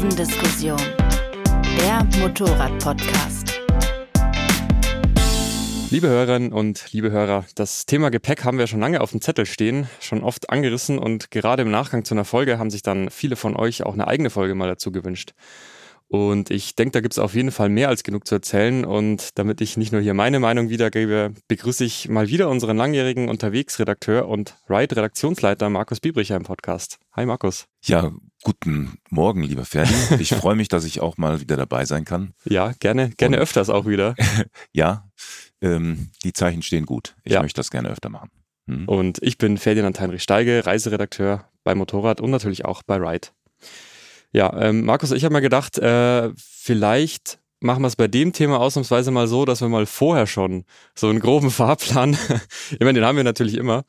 Kurvendiskussion, der Motorrad-Podcast. Liebe Hörerinnen und liebe Hörer, das Thema Gepäck haben wir schon lange auf dem Zettel stehen, schon oft angerissen und gerade im Nachgang zu einer Folge haben sich dann viele von euch auch eine eigene Folge mal dazu gewünscht. Und ich denke, da gibt es auf jeden Fall mehr als genug zu erzählen. Und damit ich nicht nur hier meine Meinung wiedergebe, begrüße ich mal wieder unseren langjährigen Unterwegsredakteur und Ride-Redaktionsleiter Markus Biebricher im Podcast. Hi Markus. Ja, guten Morgen, lieber Ferdi. Ich freue mich, dass ich auch mal wieder dabei sein kann. Ja, gerne, gerne und, öfters auch wieder. ja, ähm, die Zeichen stehen gut. Ich ja. möchte das gerne öfter machen. Hm. Und ich bin Ferdinand Heinrich Steige, Reiseredakteur bei Motorrad und natürlich auch bei Ride. Ja, ähm, Markus, ich habe mir gedacht, äh, vielleicht machen wir es bei dem Thema ausnahmsweise mal so, dass wir mal vorher schon so einen groben Fahrplan, ich meine, den haben wir natürlich immer,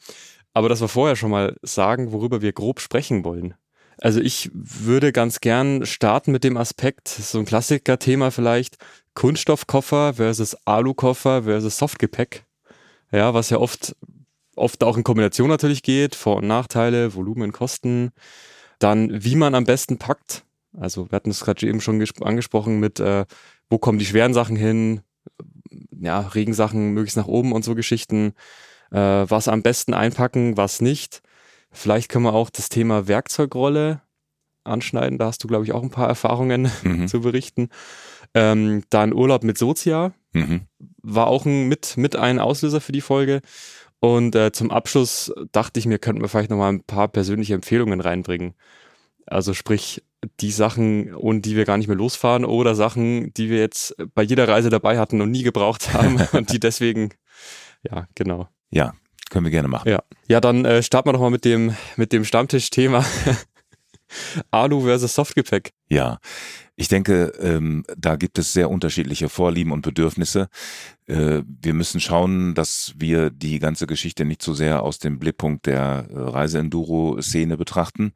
aber dass wir vorher schon mal sagen, worüber wir grob sprechen wollen. Also ich würde ganz gern starten mit dem Aspekt, so ein Klassiker-Thema vielleicht, Kunststoffkoffer versus Alukoffer versus Softgepäck. Ja, was ja oft, oft auch in Kombination natürlich geht, Vor- und Nachteile, Volumen, Kosten. Dann, wie man am besten packt. Also wir hatten es gerade eben schon angesprochen mit, äh, wo kommen die schweren Sachen hin, ja, Regensachen möglichst nach oben und so Geschichten. Äh, was am besten einpacken, was nicht. Vielleicht können wir auch das Thema Werkzeugrolle anschneiden. Da hast du, glaube ich, auch ein paar Erfahrungen mhm. zu berichten. Ähm, dann Urlaub mit Sozia mhm. war auch ein, mit, mit ein Auslöser für die Folge. Und äh, zum Abschluss dachte ich mir, könnten wir vielleicht nochmal ein paar persönliche Empfehlungen reinbringen. Also sprich, die Sachen, ohne die wir gar nicht mehr losfahren oder Sachen, die wir jetzt bei jeder Reise dabei hatten und nie gebraucht haben und die deswegen, ja, genau. Ja, können wir gerne machen. Ja, ja dann äh, starten wir doch mal mit dem, mit dem Stammtischthema. Alu versus Softgepäck. Ja, ich denke, ähm, da gibt es sehr unterschiedliche Vorlieben und Bedürfnisse. Äh, wir müssen schauen, dass wir die ganze Geschichte nicht so sehr aus dem Blickpunkt der äh, Reise-Enduro-Szene betrachten.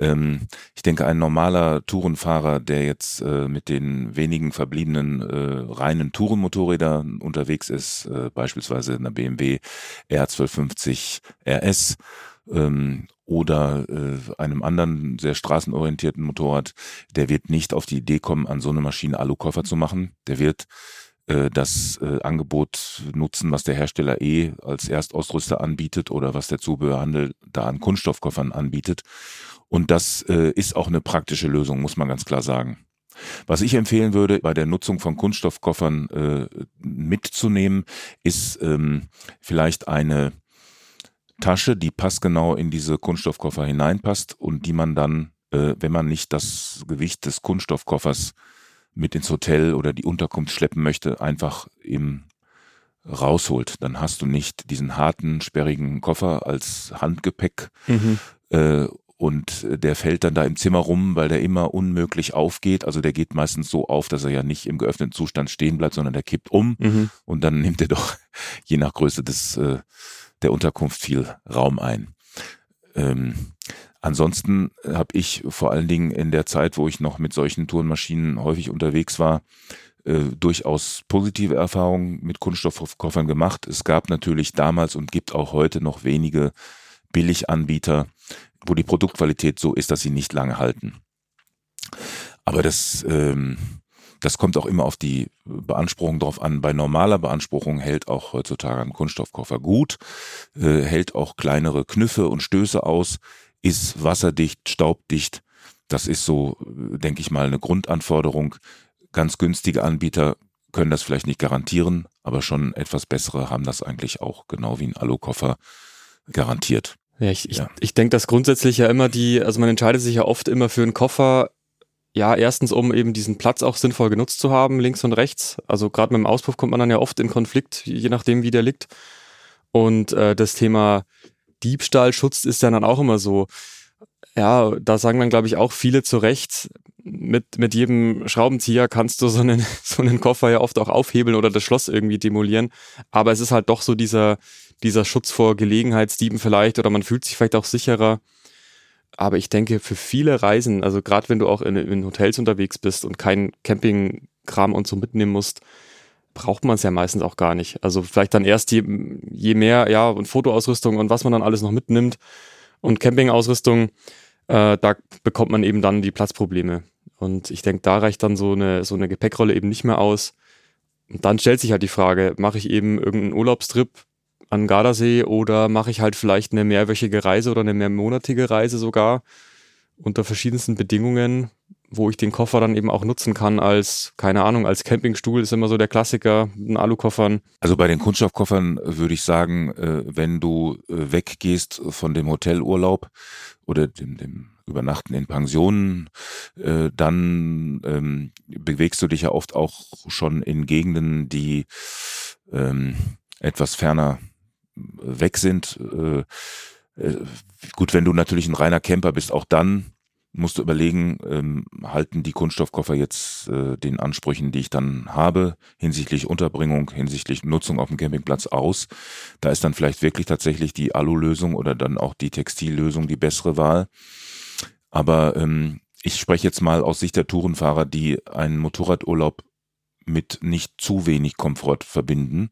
Ähm, ich denke, ein normaler Tourenfahrer, der jetzt äh, mit den wenigen verbliebenen äh, reinen Tourenmotorrädern unterwegs ist, äh, beispielsweise einer BMW R1250 RS, oder äh, einem anderen sehr straßenorientierten Motorrad, der wird nicht auf die Idee kommen, an so eine Maschine Alukoffer zu machen. Der wird äh, das äh, Angebot nutzen, was der Hersteller eh als Erstausrüster anbietet oder was der Zubehörhandel da an Kunststoffkoffern anbietet. Und das äh, ist auch eine praktische Lösung, muss man ganz klar sagen. Was ich empfehlen würde, bei der Nutzung von Kunststoffkoffern äh, mitzunehmen, ist ähm, vielleicht eine Tasche, die passgenau in diese Kunststoffkoffer hineinpasst und die man dann, äh, wenn man nicht das Gewicht des Kunststoffkoffers mit ins Hotel oder die Unterkunft schleppen möchte, einfach im rausholt. Dann hast du nicht diesen harten, sperrigen Koffer als Handgepäck mhm. äh, und der fällt dann da im Zimmer rum, weil der immer unmöglich aufgeht. Also der geht meistens so auf, dass er ja nicht im geöffneten Zustand stehen bleibt, sondern der kippt um mhm. und dann nimmt er doch je nach Größe des äh, der Unterkunft viel Raum ein. Ähm, ansonsten habe ich vor allen Dingen in der Zeit, wo ich noch mit solchen Tourenmaschinen häufig unterwegs war, äh, durchaus positive Erfahrungen mit Kunststoffkoffern gemacht. Es gab natürlich damals und gibt auch heute noch wenige Billiganbieter, wo die Produktqualität so ist, dass sie nicht lange halten. Aber das ähm, das kommt auch immer auf die Beanspruchung drauf an. Bei normaler Beanspruchung hält auch heutzutage ein Kunststoffkoffer gut, äh, hält auch kleinere Knüffe und Stöße aus, ist wasserdicht, staubdicht. Das ist so, denke ich mal, eine Grundanforderung. Ganz günstige Anbieter können das vielleicht nicht garantieren, aber schon etwas bessere haben das eigentlich auch, genau wie ein Alukoffer, garantiert. Ja, ich, ja. ich, ich denke, dass grundsätzlich ja immer die, also man entscheidet sich ja oft immer für einen Koffer, ja, erstens, um eben diesen Platz auch sinnvoll genutzt zu haben, links und rechts. Also gerade mit dem Auspuff kommt man dann ja oft in Konflikt, je nachdem, wie der liegt. Und äh, das Thema Diebstahlschutz ist ja dann auch immer so. Ja, da sagen dann, glaube ich, auch viele zu Recht, mit, mit jedem Schraubenzieher kannst du so einen, so einen Koffer ja oft auch aufhebeln oder das Schloss irgendwie demolieren. Aber es ist halt doch so dieser, dieser Schutz vor Gelegenheitsdieben vielleicht oder man fühlt sich vielleicht auch sicherer. Aber ich denke, für viele Reisen, also gerade wenn du auch in, in Hotels unterwegs bist und keinen Campingkram und so mitnehmen musst, braucht man es ja meistens auch gar nicht. Also vielleicht dann erst je, je mehr, ja, und Fotoausrüstung und was man dann alles noch mitnimmt und Campingausrüstung, äh, da bekommt man eben dann die Platzprobleme. Und ich denke, da reicht dann so eine, so eine Gepäckrolle eben nicht mehr aus. Und dann stellt sich halt die Frage, mache ich eben irgendeinen Urlaubstrip an Gardasee oder mache ich halt vielleicht eine mehrwöchige Reise oder eine mehrmonatige Reise sogar unter verschiedensten Bedingungen, wo ich den Koffer dann eben auch nutzen kann als, keine Ahnung, als Campingstuhl ist immer so der Klassiker, ein Alukoffern. Also bei den Kunststoffkoffern würde ich sagen, äh, wenn du äh, weggehst von dem Hotelurlaub oder dem, dem Übernachten in Pensionen, äh, dann ähm, bewegst du dich ja oft auch schon in Gegenden, die ähm, etwas ferner weg sind. Äh, äh, gut, wenn du natürlich ein reiner Camper bist, auch dann musst du überlegen, ähm, halten die Kunststoffkoffer jetzt äh, den Ansprüchen, die ich dann habe, hinsichtlich Unterbringung, hinsichtlich Nutzung auf dem Campingplatz aus. Da ist dann vielleicht wirklich tatsächlich die Alu-Lösung oder dann auch die Textillösung die bessere Wahl. Aber ähm, ich spreche jetzt mal aus Sicht der Tourenfahrer, die einen Motorradurlaub mit nicht zu wenig Komfort verbinden.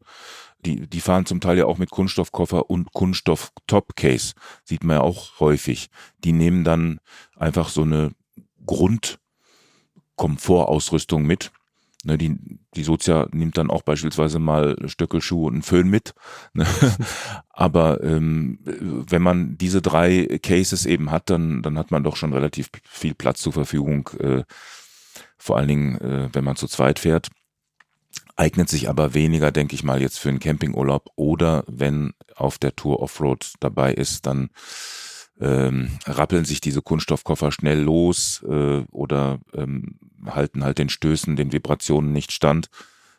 Die, die fahren zum Teil ja auch mit Kunststoffkoffer und Kunststoff-Topcase. Sieht man ja auch häufig. Die nehmen dann einfach so eine Grundkomfortausrüstung mit. Ne, die, die Sozia nimmt dann auch beispielsweise mal Stöckelschuhe und einen Föhn mit. Ne? Aber ähm, wenn man diese drei Cases eben hat, dann, dann hat man doch schon relativ viel Platz zur Verfügung. Äh, vor allen Dingen, äh, wenn man zu zweit fährt eignet sich aber weniger, denke ich mal, jetzt für einen Campingurlaub oder wenn auf der Tour Offroad dabei ist, dann ähm, rappeln sich diese Kunststoffkoffer schnell los äh, oder ähm, halten halt den Stößen, den Vibrationen nicht stand.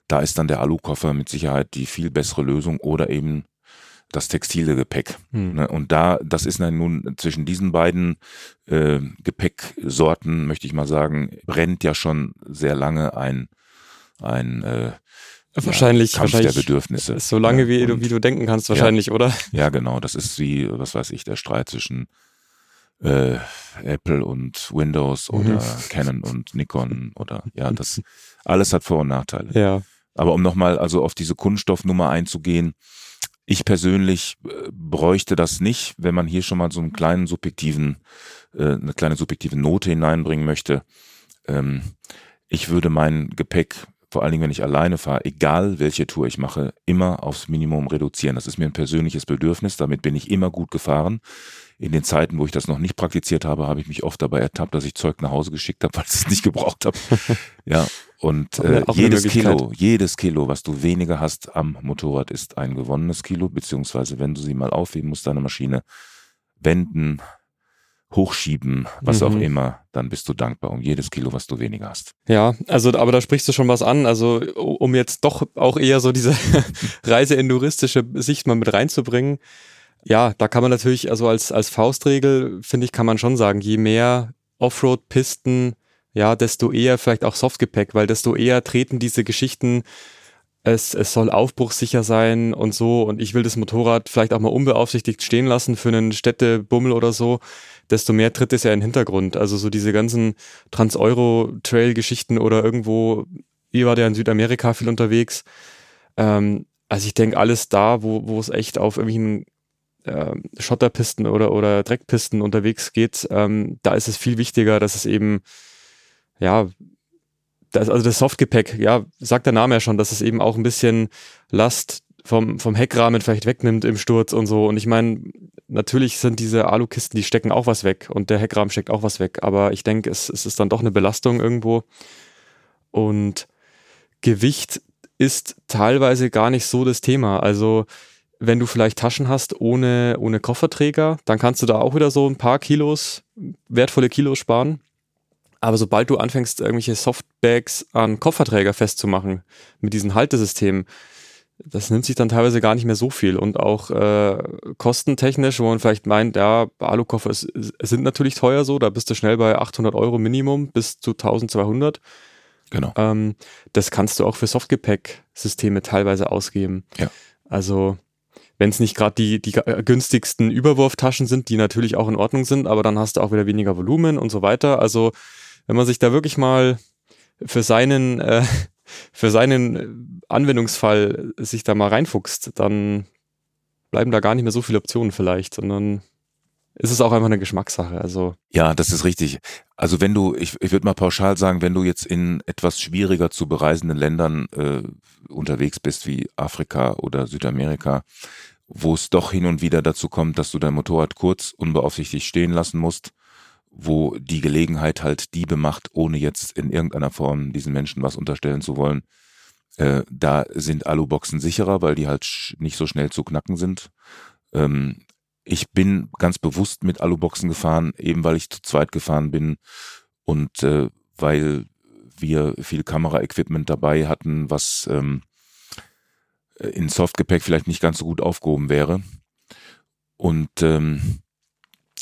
Da ist dann der Alukoffer mit Sicherheit die viel bessere Lösung oder eben das textile Gepäck. Hm. Ne? Und da, das ist dann nun zwischen diesen beiden äh, Gepäcksorten, möchte ich mal sagen, brennt ja schon sehr lange ein ein äh, wahrscheinlich, ja, Kampf wahrscheinlich der Bedürfnisse. So lange, wie, du, wie du denken kannst, wahrscheinlich, ja, oder? Ja, genau. Das ist wie, was weiß ich, der Streit zwischen äh, Apple und Windows oder mhm. Canon und Nikon oder ja, das alles hat Vor- und Nachteile. Ja. Aber um nochmal also auf diese Kunststoffnummer einzugehen, ich persönlich äh, bräuchte das nicht, wenn man hier schon mal so einen kleinen subjektiven, äh, eine kleine subjektive Note hineinbringen möchte. Ähm, ich würde mein Gepäck vor allen Dingen, wenn ich alleine fahre, egal welche Tour ich mache, immer aufs Minimum reduzieren. Das ist mir ein persönliches Bedürfnis. Damit bin ich immer gut gefahren. In den Zeiten, wo ich das noch nicht praktiziert habe, habe ich mich oft dabei ertappt, dass ich Zeug nach Hause geschickt habe, weil ich es nicht gebraucht habe. ja, und äh, jedes Kilo, jedes Kilo, was du weniger hast am Motorrad, ist ein gewonnenes Kilo, beziehungsweise wenn du sie mal aufheben musst, deine Maschine wenden, hochschieben, was mhm. auch immer, dann bist du dankbar um jedes Kilo, was du weniger hast. Ja, also aber da sprichst du schon was an. Also um jetzt doch auch eher so diese reiseenduristische Sicht mal mit reinzubringen. Ja, da kann man natürlich, also als, als Faustregel, finde ich, kann man schon sagen, je mehr Offroad-Pisten, ja, desto eher vielleicht auch Softgepäck, weil desto eher treten diese Geschichten es, es soll aufbruchssicher sein und so und ich will das Motorrad vielleicht auch mal unbeaufsichtigt stehen lassen für einen Städtebummel oder so, desto mehr tritt es ja in den Hintergrund. Also so diese ganzen Trans-Euro-Trail-Geschichten oder irgendwo, ihr wart ja in Südamerika viel unterwegs. Ähm, also ich denke, alles da, wo, wo es echt auf irgendwelchen äh, Schotterpisten oder, oder Dreckpisten unterwegs geht, ähm, da ist es viel wichtiger, dass es eben ja das, also das Softgepäck, ja, sagt der Name ja schon, dass es eben auch ein bisschen Last vom, vom Heckrahmen vielleicht wegnimmt im Sturz und so. Und ich meine, natürlich sind diese Alukisten, die stecken auch was weg und der Heckrahmen steckt auch was weg. Aber ich denke, es, es ist dann doch eine Belastung irgendwo. Und Gewicht ist teilweise gar nicht so das Thema. Also wenn du vielleicht Taschen hast ohne, ohne Kofferträger, dann kannst du da auch wieder so ein paar Kilos, wertvolle Kilos sparen. Aber sobald du anfängst, irgendwelche Softbags an Kofferträger festzumachen, mit diesen Haltesystemen, das nimmt sich dann teilweise gar nicht mehr so viel. Und auch äh, kostentechnisch, wo man vielleicht meint, ja, Alukoffer ist, sind natürlich teuer so, da bist du schnell bei 800 Euro Minimum bis zu 1200. Genau. Ähm, das kannst du auch für Softgepäck-Systeme teilweise ausgeben. Ja. Also wenn es nicht gerade die, die günstigsten Überwurftaschen sind, die natürlich auch in Ordnung sind, aber dann hast du auch wieder weniger Volumen und so weiter. Also wenn man sich da wirklich mal für seinen, äh, für seinen Anwendungsfall sich da mal reinfuchst, dann bleiben da gar nicht mehr so viele Optionen vielleicht, sondern ist es auch einfach eine Geschmackssache. Also ja, das ist richtig. Also wenn du, ich, ich würde mal pauschal sagen, wenn du jetzt in etwas schwieriger zu bereisenden Ländern äh, unterwegs bist, wie Afrika oder Südamerika, wo es doch hin und wieder dazu kommt, dass du dein Motorrad kurz unbeaufsichtigt stehen lassen musst, wo die Gelegenheit halt Diebe macht, ohne jetzt in irgendeiner Form diesen Menschen was unterstellen zu wollen. Äh, da sind Aluboxen sicherer, weil die halt nicht so schnell zu knacken sind. Ähm, ich bin ganz bewusst mit Aluboxen gefahren, eben weil ich zu zweit gefahren bin und äh, weil wir viel Kameraequipment dabei hatten, was ähm, in Softgepäck vielleicht nicht ganz so gut aufgehoben wäre. Und ähm,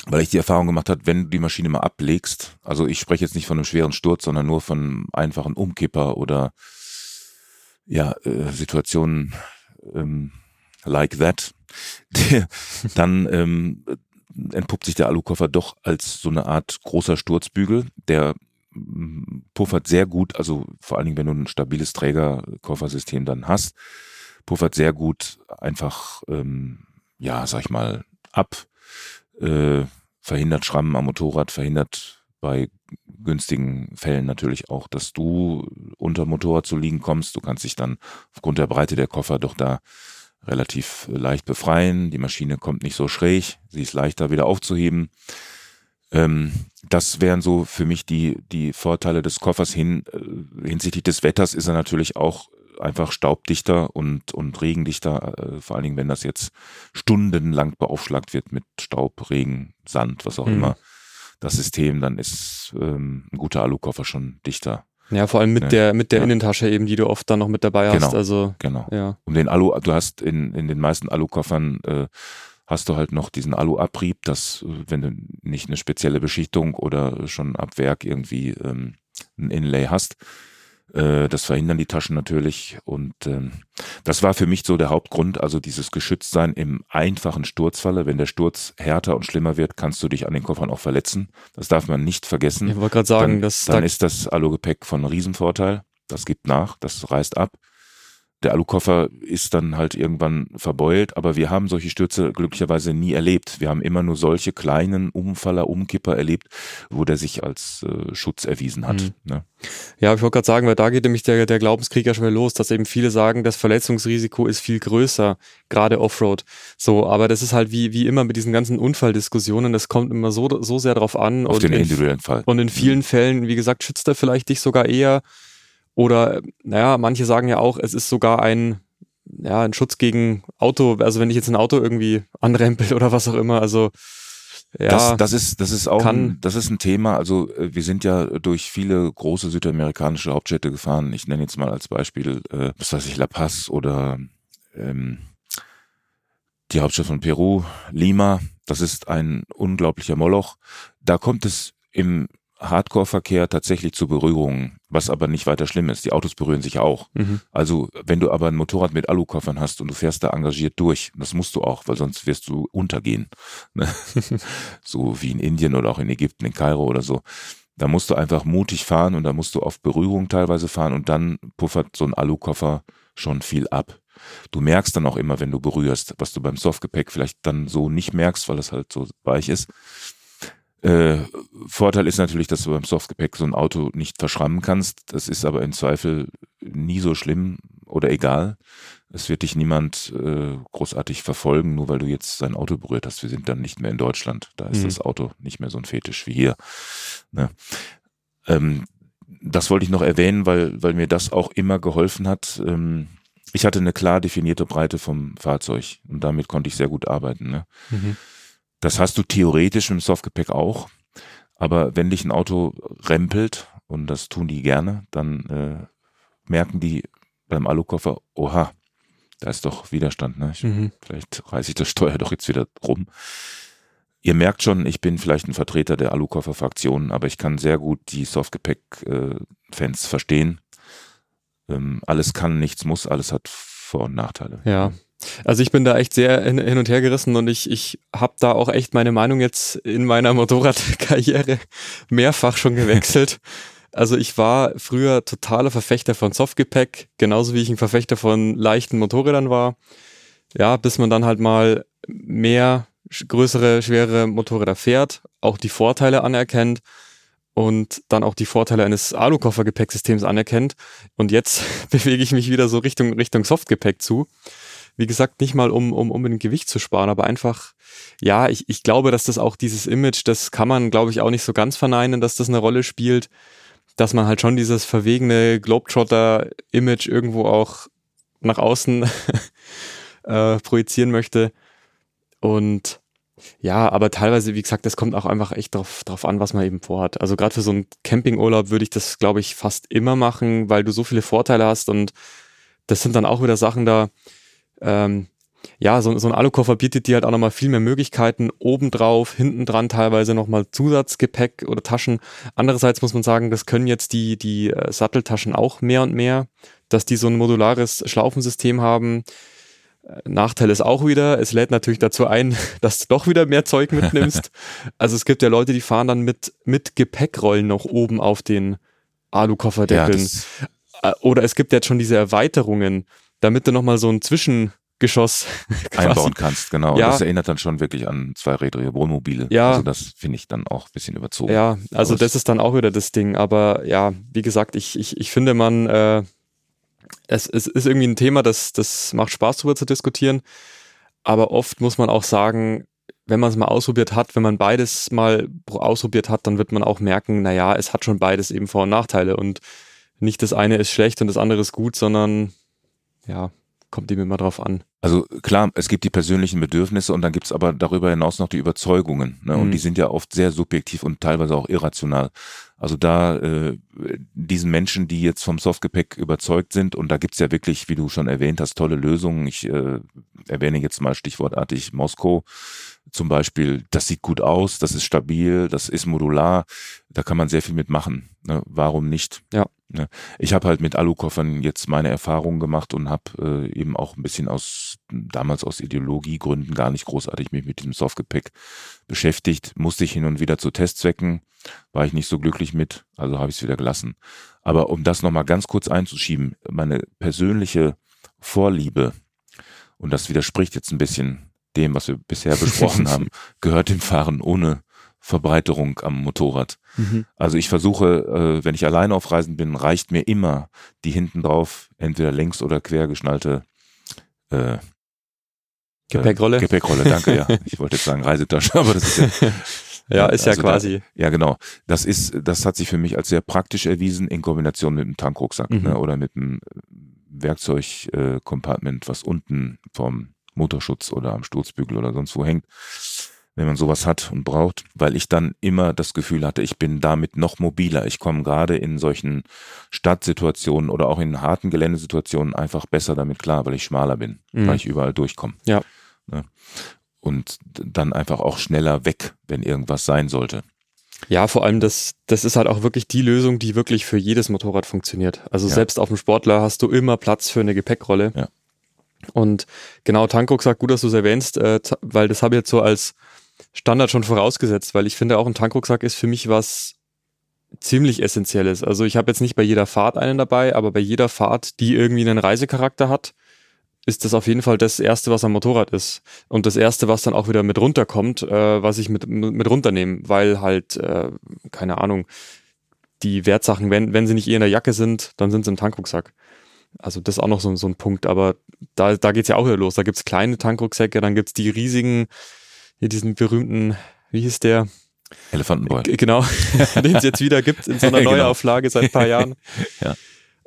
weil ich die Erfahrung gemacht habe, wenn du die Maschine mal ablegst, also ich spreche jetzt nicht von einem schweren Sturz, sondern nur von einem einfachen Umkipper oder ja, äh, Situationen ähm, like that, dann ähm, entpuppt sich der Alukoffer doch als so eine Art großer Sturzbügel, der mm, puffert sehr gut, also vor allen Dingen, wenn du ein stabiles Trägerkoffersystem dann hast, puffert sehr gut einfach, ähm, ja, sag ich mal, ab, äh, verhindert Schrammen am Motorrad, verhindert bei günstigen Fällen natürlich auch, dass du unter Motorrad zu liegen kommst. Du kannst dich dann aufgrund der Breite der Koffer doch da relativ leicht befreien. Die Maschine kommt nicht so schräg, sie ist leichter wieder aufzuheben. Ähm, das wären so für mich die, die Vorteile des Koffers hin. Äh, hinsichtlich des Wetters ist er natürlich auch einfach staubdichter und, und regendichter, äh, vor allen Dingen, wenn das jetzt stundenlang beaufschlagt wird mit Staub, Regen, Sand, was auch mhm. immer, das System, dann ist ähm, ein guter Alukoffer schon dichter. Ja, vor allem mit ja. der mit der ja. Innentasche eben, die du oft dann noch mit dabei hast. Genau, also genau. Ja. Um den Alu, du hast in in den meisten Alukoffern äh, hast du halt noch diesen Aluabrieb, dass wenn du nicht eine spezielle Beschichtung oder schon ab Werk irgendwie ähm, ein Inlay hast, äh, das verhindern die Taschen natürlich. Und ähm, das war für mich so der Hauptgrund, also dieses Geschütztsein im einfachen Sturzfalle. Wenn der Sturz härter und schlimmer wird, kannst du dich an den Koffern auch verletzen. Das darf man nicht vergessen. Ich wollte gerade sagen, dann, dass dann ist das Alugepäck von Riesenvorteil. Das gibt nach, das reißt ab der Alukoffer ist dann halt irgendwann verbeult, aber wir haben solche Stürze glücklicherweise nie erlebt. Wir haben immer nur solche kleinen Umfaller, Umkipper erlebt, wo der sich als äh, Schutz erwiesen hat. Mhm. Ne? Ja, ich wollte gerade sagen, weil da geht nämlich der, der Glaubenskrieg ja schon wieder los, dass eben viele sagen, das Verletzungsrisiko ist viel größer, gerade Offroad. So, aber das ist halt wie, wie immer mit diesen ganzen Unfalldiskussionen, das kommt immer so, so sehr drauf an. Auf den individuellen in, Fall. Und in vielen mhm. Fällen, wie gesagt, schützt er vielleicht dich sogar eher oder, naja, manche sagen ja auch, es ist sogar ein, ja, ein Schutz gegen Auto, also wenn ich jetzt ein Auto irgendwie anrempel oder was auch immer, also ja, das, das ist das ist auch ein, das ist ein Thema. Also äh, wir sind ja durch viele große südamerikanische Hauptstädte gefahren. Ich nenne jetzt mal als Beispiel, äh, was weiß ich, La Paz oder ähm, die Hauptstadt von Peru, Lima. Das ist ein unglaublicher Moloch. Da kommt es im Hardcore-Verkehr tatsächlich zu Berührungen, was aber nicht weiter schlimm ist. Die Autos berühren sich auch. Mhm. Also wenn du aber ein Motorrad mit Alukoffern hast und du fährst da engagiert durch, das musst du auch, weil sonst wirst du untergehen. Ne? so wie in Indien oder auch in Ägypten, in Kairo oder so. Da musst du einfach mutig fahren und da musst du auf Berührung teilweise fahren und dann puffert so ein Alukoffer schon viel ab. Du merkst dann auch immer, wenn du berührst, was du beim Softgepäck vielleicht dann so nicht merkst, weil es halt so weich ist. Äh, Vorteil ist natürlich, dass du beim Softgepäck so ein Auto nicht verschrammen kannst. Das ist aber im Zweifel nie so schlimm oder egal. Es wird dich niemand äh, großartig verfolgen, nur weil du jetzt sein Auto berührt hast. Wir sind dann nicht mehr in Deutschland. Da ist mhm. das Auto nicht mehr so ein Fetisch wie hier. Ne? Ähm, das wollte ich noch erwähnen, weil, weil mir das auch immer geholfen hat. Ähm, ich hatte eine klar definierte Breite vom Fahrzeug und damit konnte ich sehr gut arbeiten. Ne? Mhm. Das hast du theoretisch im Softgepäck auch. Aber wenn dich ein Auto rempelt, und das tun die gerne, dann äh, merken die beim Alukoffer, oha, da ist doch Widerstand. Ne? Ich, mhm. Vielleicht reiße ich das Steuer doch jetzt wieder rum. Ihr merkt schon, ich bin vielleicht ein Vertreter der Alukoffer-Fraktion, aber ich kann sehr gut die Softgepäck-Fans äh, verstehen. Ähm, alles kann, nichts muss, alles hat Vor- und Nachteile. Ja, also ich bin da echt sehr hin, hin und her gerissen und ich, ich habe da auch echt meine Meinung jetzt in meiner Motorradkarriere mehrfach schon gewechselt. Also ich war früher totaler Verfechter von Softgepäck, genauso wie ich ein Verfechter von leichten Motorrädern war. Ja, bis man dann halt mal mehr größere, schwere Motorräder fährt, auch die Vorteile anerkennt und dann auch die Vorteile eines Alukoffergepäcksystems anerkennt. Und jetzt bewege ich mich wieder so Richtung, Richtung Softgepäck zu. Wie gesagt, nicht mal um, um unbedingt Gewicht zu sparen, aber einfach, ja, ich, ich glaube, dass das auch dieses Image, das kann man, glaube ich, auch nicht so ganz verneinen, dass das eine Rolle spielt, dass man halt schon dieses verwegene Globetrotter-Image irgendwo auch nach außen äh, projizieren möchte. Und ja, aber teilweise, wie gesagt, das kommt auch einfach echt drauf, drauf an, was man eben vorhat. Also gerade für so einen Campingurlaub würde ich das, glaube ich, fast immer machen, weil du so viele Vorteile hast und das sind dann auch wieder Sachen da, ähm, ja, so, so ein Alukoffer bietet dir halt auch nochmal viel mehr Möglichkeiten, obendrauf, hinten dran teilweise nochmal Zusatzgepäck oder Taschen. Andererseits muss man sagen, das können jetzt die, die äh, Satteltaschen auch mehr und mehr, dass die so ein modulares Schlaufensystem haben. Äh, Nachteil ist auch wieder, es lädt natürlich dazu ein, dass du doch wieder mehr Zeug mitnimmst. also es gibt ja Leute, die fahren dann mit, mit Gepäckrollen noch oben auf den Alukofferdeckeln. Ja, äh, Oder es gibt jetzt schon diese Erweiterungen, damit du nochmal so ein Zwischengeschoss einbauen kannst, genau. Ja. Das erinnert dann schon wirklich an zweirädrige Wohnmobile. Ja. Also das finde ich dann auch ein bisschen überzogen. Ja, also das ist dann auch wieder das Ding. Aber ja, wie gesagt, ich, ich, ich finde man, äh, es, es ist irgendwie ein Thema, das, das macht Spaß darüber zu diskutieren. Aber oft muss man auch sagen, wenn man es mal ausprobiert hat, wenn man beides mal ausprobiert hat, dann wird man auch merken, naja, es hat schon beides eben Vor- und Nachteile und nicht das eine ist schlecht und das andere ist gut, sondern ja, kommt eben immer drauf an. Also klar, es gibt die persönlichen Bedürfnisse und dann gibt es aber darüber hinaus noch die Überzeugungen. Ne? Und mhm. die sind ja oft sehr subjektiv und teilweise auch irrational. Also da äh, diesen Menschen, die jetzt vom Softgepäck überzeugt sind, und da gibt's ja wirklich, wie du schon erwähnt hast, tolle Lösungen. Ich äh, erwähne jetzt mal stichwortartig Moskau zum Beispiel. Das sieht gut aus, das ist stabil, das ist modular, da kann man sehr viel mitmachen. Ne? Warum nicht? Ja. Ne? Ich habe halt mit Alukoffern jetzt meine Erfahrungen gemacht und habe äh, eben auch ein bisschen aus damals aus Ideologiegründen gar nicht großartig mich mit diesem Softgepäck beschäftigt. Musste ich hin und wieder zu Testzwecken, war ich nicht so glücklich mit, also habe ich es wieder gelassen. Aber um das nochmal ganz kurz einzuschieben, meine persönliche Vorliebe, und das widerspricht jetzt ein bisschen dem, was wir bisher besprochen haben, gehört dem Fahren ohne Verbreiterung am Motorrad. Mhm. Also ich versuche, äh, wenn ich alleine auf Reisen bin, reicht mir immer die hinten drauf entweder längs oder quer geschnallte äh, Gepäckrolle. Äh, Gepäckrolle, danke, ja. Ich wollte jetzt sagen Reisetasche, aber das ist ja. ja, ist ja also quasi. Da, ja, genau. Das ist, das hat sich für mich als sehr praktisch erwiesen in Kombination mit einem Tankrucksack mhm. ne, oder mit einem Werkzeugcompartment, äh, was unten vom Motorschutz oder am Sturzbügel oder sonst wo hängt wenn man sowas hat und braucht, weil ich dann immer das Gefühl hatte, ich bin damit noch mobiler. Ich komme gerade in solchen Stadtsituationen oder auch in harten Geländesituationen einfach besser damit klar, weil ich schmaler bin, mhm. weil ich überall durchkomme. Ja. Ne? Und dann einfach auch schneller weg, wenn irgendwas sein sollte. Ja, vor allem das, das ist halt auch wirklich die Lösung, die wirklich für jedes Motorrad funktioniert. Also ja. selbst auf dem Sportler hast du immer Platz für eine Gepäckrolle. Ja. Und genau, Tankrucksack, gut, dass du es erwähnst, äh, weil das habe ich jetzt so als Standard schon vorausgesetzt, weil ich finde auch ein Tankrucksack ist für mich was ziemlich essentielles. Also ich habe jetzt nicht bei jeder Fahrt einen dabei, aber bei jeder Fahrt, die irgendwie einen Reisecharakter hat, ist das auf jeden Fall das erste, was am Motorrad ist. Und das erste, was dann auch wieder mit runterkommt, äh, was ich mit, mit runternehme, weil halt, äh, keine Ahnung, die Wertsachen, wenn, wenn sie nicht eh in der Jacke sind, dann sind sie im Tankrucksack. Also das ist auch noch so, so ein Punkt, aber da, da geht's ja auch wieder los. Da gibt's kleine Tankrucksäcke, dann gibt's die riesigen hier diesen berühmten, wie hieß der? Elefantenboy. Genau, den es jetzt wieder gibt in so einer genau. Neuauflage seit ein paar Jahren. ja.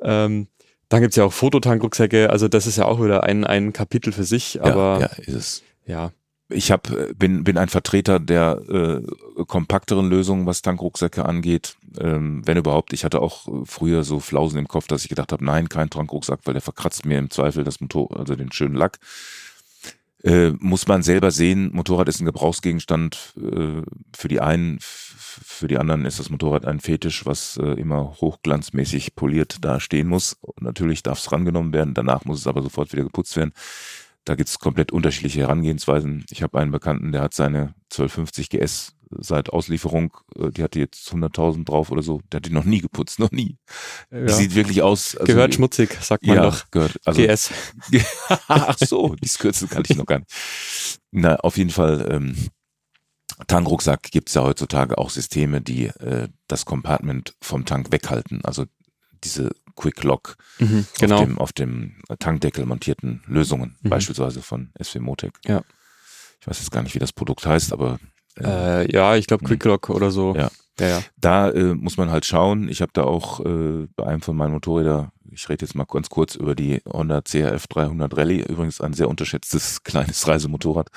Ähm, dann gibt's ja auch Fototankrucksäcke, also das ist ja auch wieder ein, ein Kapitel für sich, aber ja, ja ist es. Ja. Ich hab, bin, bin ein Vertreter der äh, kompakteren Lösungen, was Tankrucksäcke angeht. Ähm, wenn überhaupt, ich hatte auch früher so Flausen im Kopf, dass ich gedacht habe, nein, kein Tankrucksack, weil der verkratzt mir im Zweifel das Motor, also den schönen Lack äh, muss man selber sehen, Motorrad ist ein Gebrauchsgegenstand äh, für die einen, für die anderen ist das Motorrad ein Fetisch, was äh, immer hochglanzmäßig poliert da stehen muss. Und natürlich darf es rangenommen werden, danach muss es aber sofort wieder geputzt werden. Da gibt's komplett unterschiedliche Herangehensweisen. Ich habe einen Bekannten, der hat seine 1250 GS seit Auslieferung, äh, die hatte jetzt 100.000 drauf oder so, der hat die noch nie geputzt, noch nie. Ja. Die sieht wirklich aus. Also, gehört schmutzig, sagt man ja, doch. gehört. Also, GS. Ach so, die Kürzel kann ich noch gar nicht. Na, auf jeden Fall, ähm, Tankrucksack gibt's ja heutzutage auch Systeme, die äh, das Compartment vom Tank weghalten. Also diese Quick Lock Mhm, genau. auf, dem, auf dem Tankdeckel montierten Lösungen, Mhm. beispielsweise von SW Motec. Ja. Ich weiß jetzt gar nicht, wie das Produkt heißt, aber äh, ja, ich glaube. Quicklock oder so. Ja. Ja, ja. da äh, muss man halt schauen. Ich habe da auch äh, bei einem von meinen Motorrädern, ich rede jetzt mal ganz kurz über die Honda CRF 300 Rallye, übrigens ein sehr unterschätztes kleines Reisemotorrad.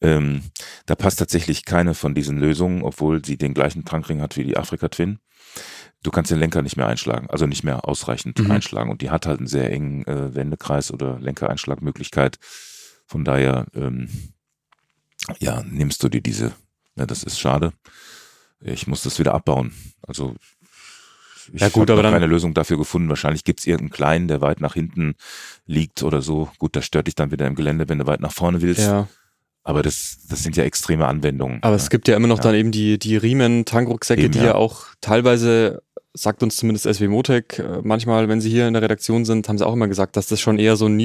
Ähm, da passt tatsächlich keine von diesen Lösungen, obwohl sie den gleichen Tankring hat wie die Afrika Twin. Du kannst den Lenker nicht mehr einschlagen, also nicht mehr ausreichend Mhm. einschlagen. Und die hat halt einen sehr engen äh, Wendekreis oder Lenkereinschlagmöglichkeit. Von daher, ähm, ja, nimmst du dir diese. Ja, das ist schade. Ich muss das wieder abbauen. Also ich Ja, gut, habe keine Lösung dafür gefunden. Wahrscheinlich gibt's irgendeinen kleinen, der weit nach hinten liegt oder so. Gut, das stört dich dann wieder im Gelände, wenn du weit nach vorne willst. ja. Aber das, das sind ja extreme Anwendungen. Aber ja. es gibt ja immer noch Ja. dann eben die, die Riemen-Tankrucksäcke, Eben, die ja. auch teilweise, sagt uns zumindest SW Motec, äh, manchmal, wenn sie hier in der Redaktion sind, haben sie auch immer gesagt, dass das schon eher so ein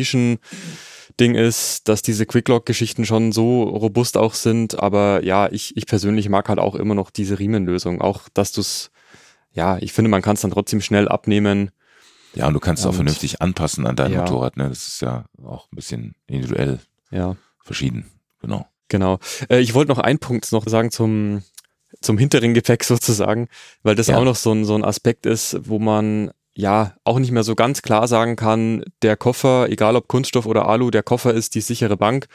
Nischen-Ding ist, dass diese Quicklock-Geschichten schon so robust auch sind. Aber ja, ich, ich persönlich mag halt auch immer noch diese Riemenlösung. Auch, dass du es, ja, ich finde, man kann es dann trotzdem schnell abnehmen. Ja, und du kannst es auch vernünftig anpassen an dein Ja. Motorrad. Ne? Das ist ja auch ein bisschen individuell Ja. verschieden. Genau. Genau. Äh, ich wollte noch einen Punkt noch sagen zum, zum hinteren Gepäck sozusagen, weil das Ja. auch noch so ein, so ein Aspekt ist, wo man ja auch nicht mehr so ganz klar sagen kann, der Koffer, egal ob Kunststoff oder Alu, der Koffer ist die sichere Bank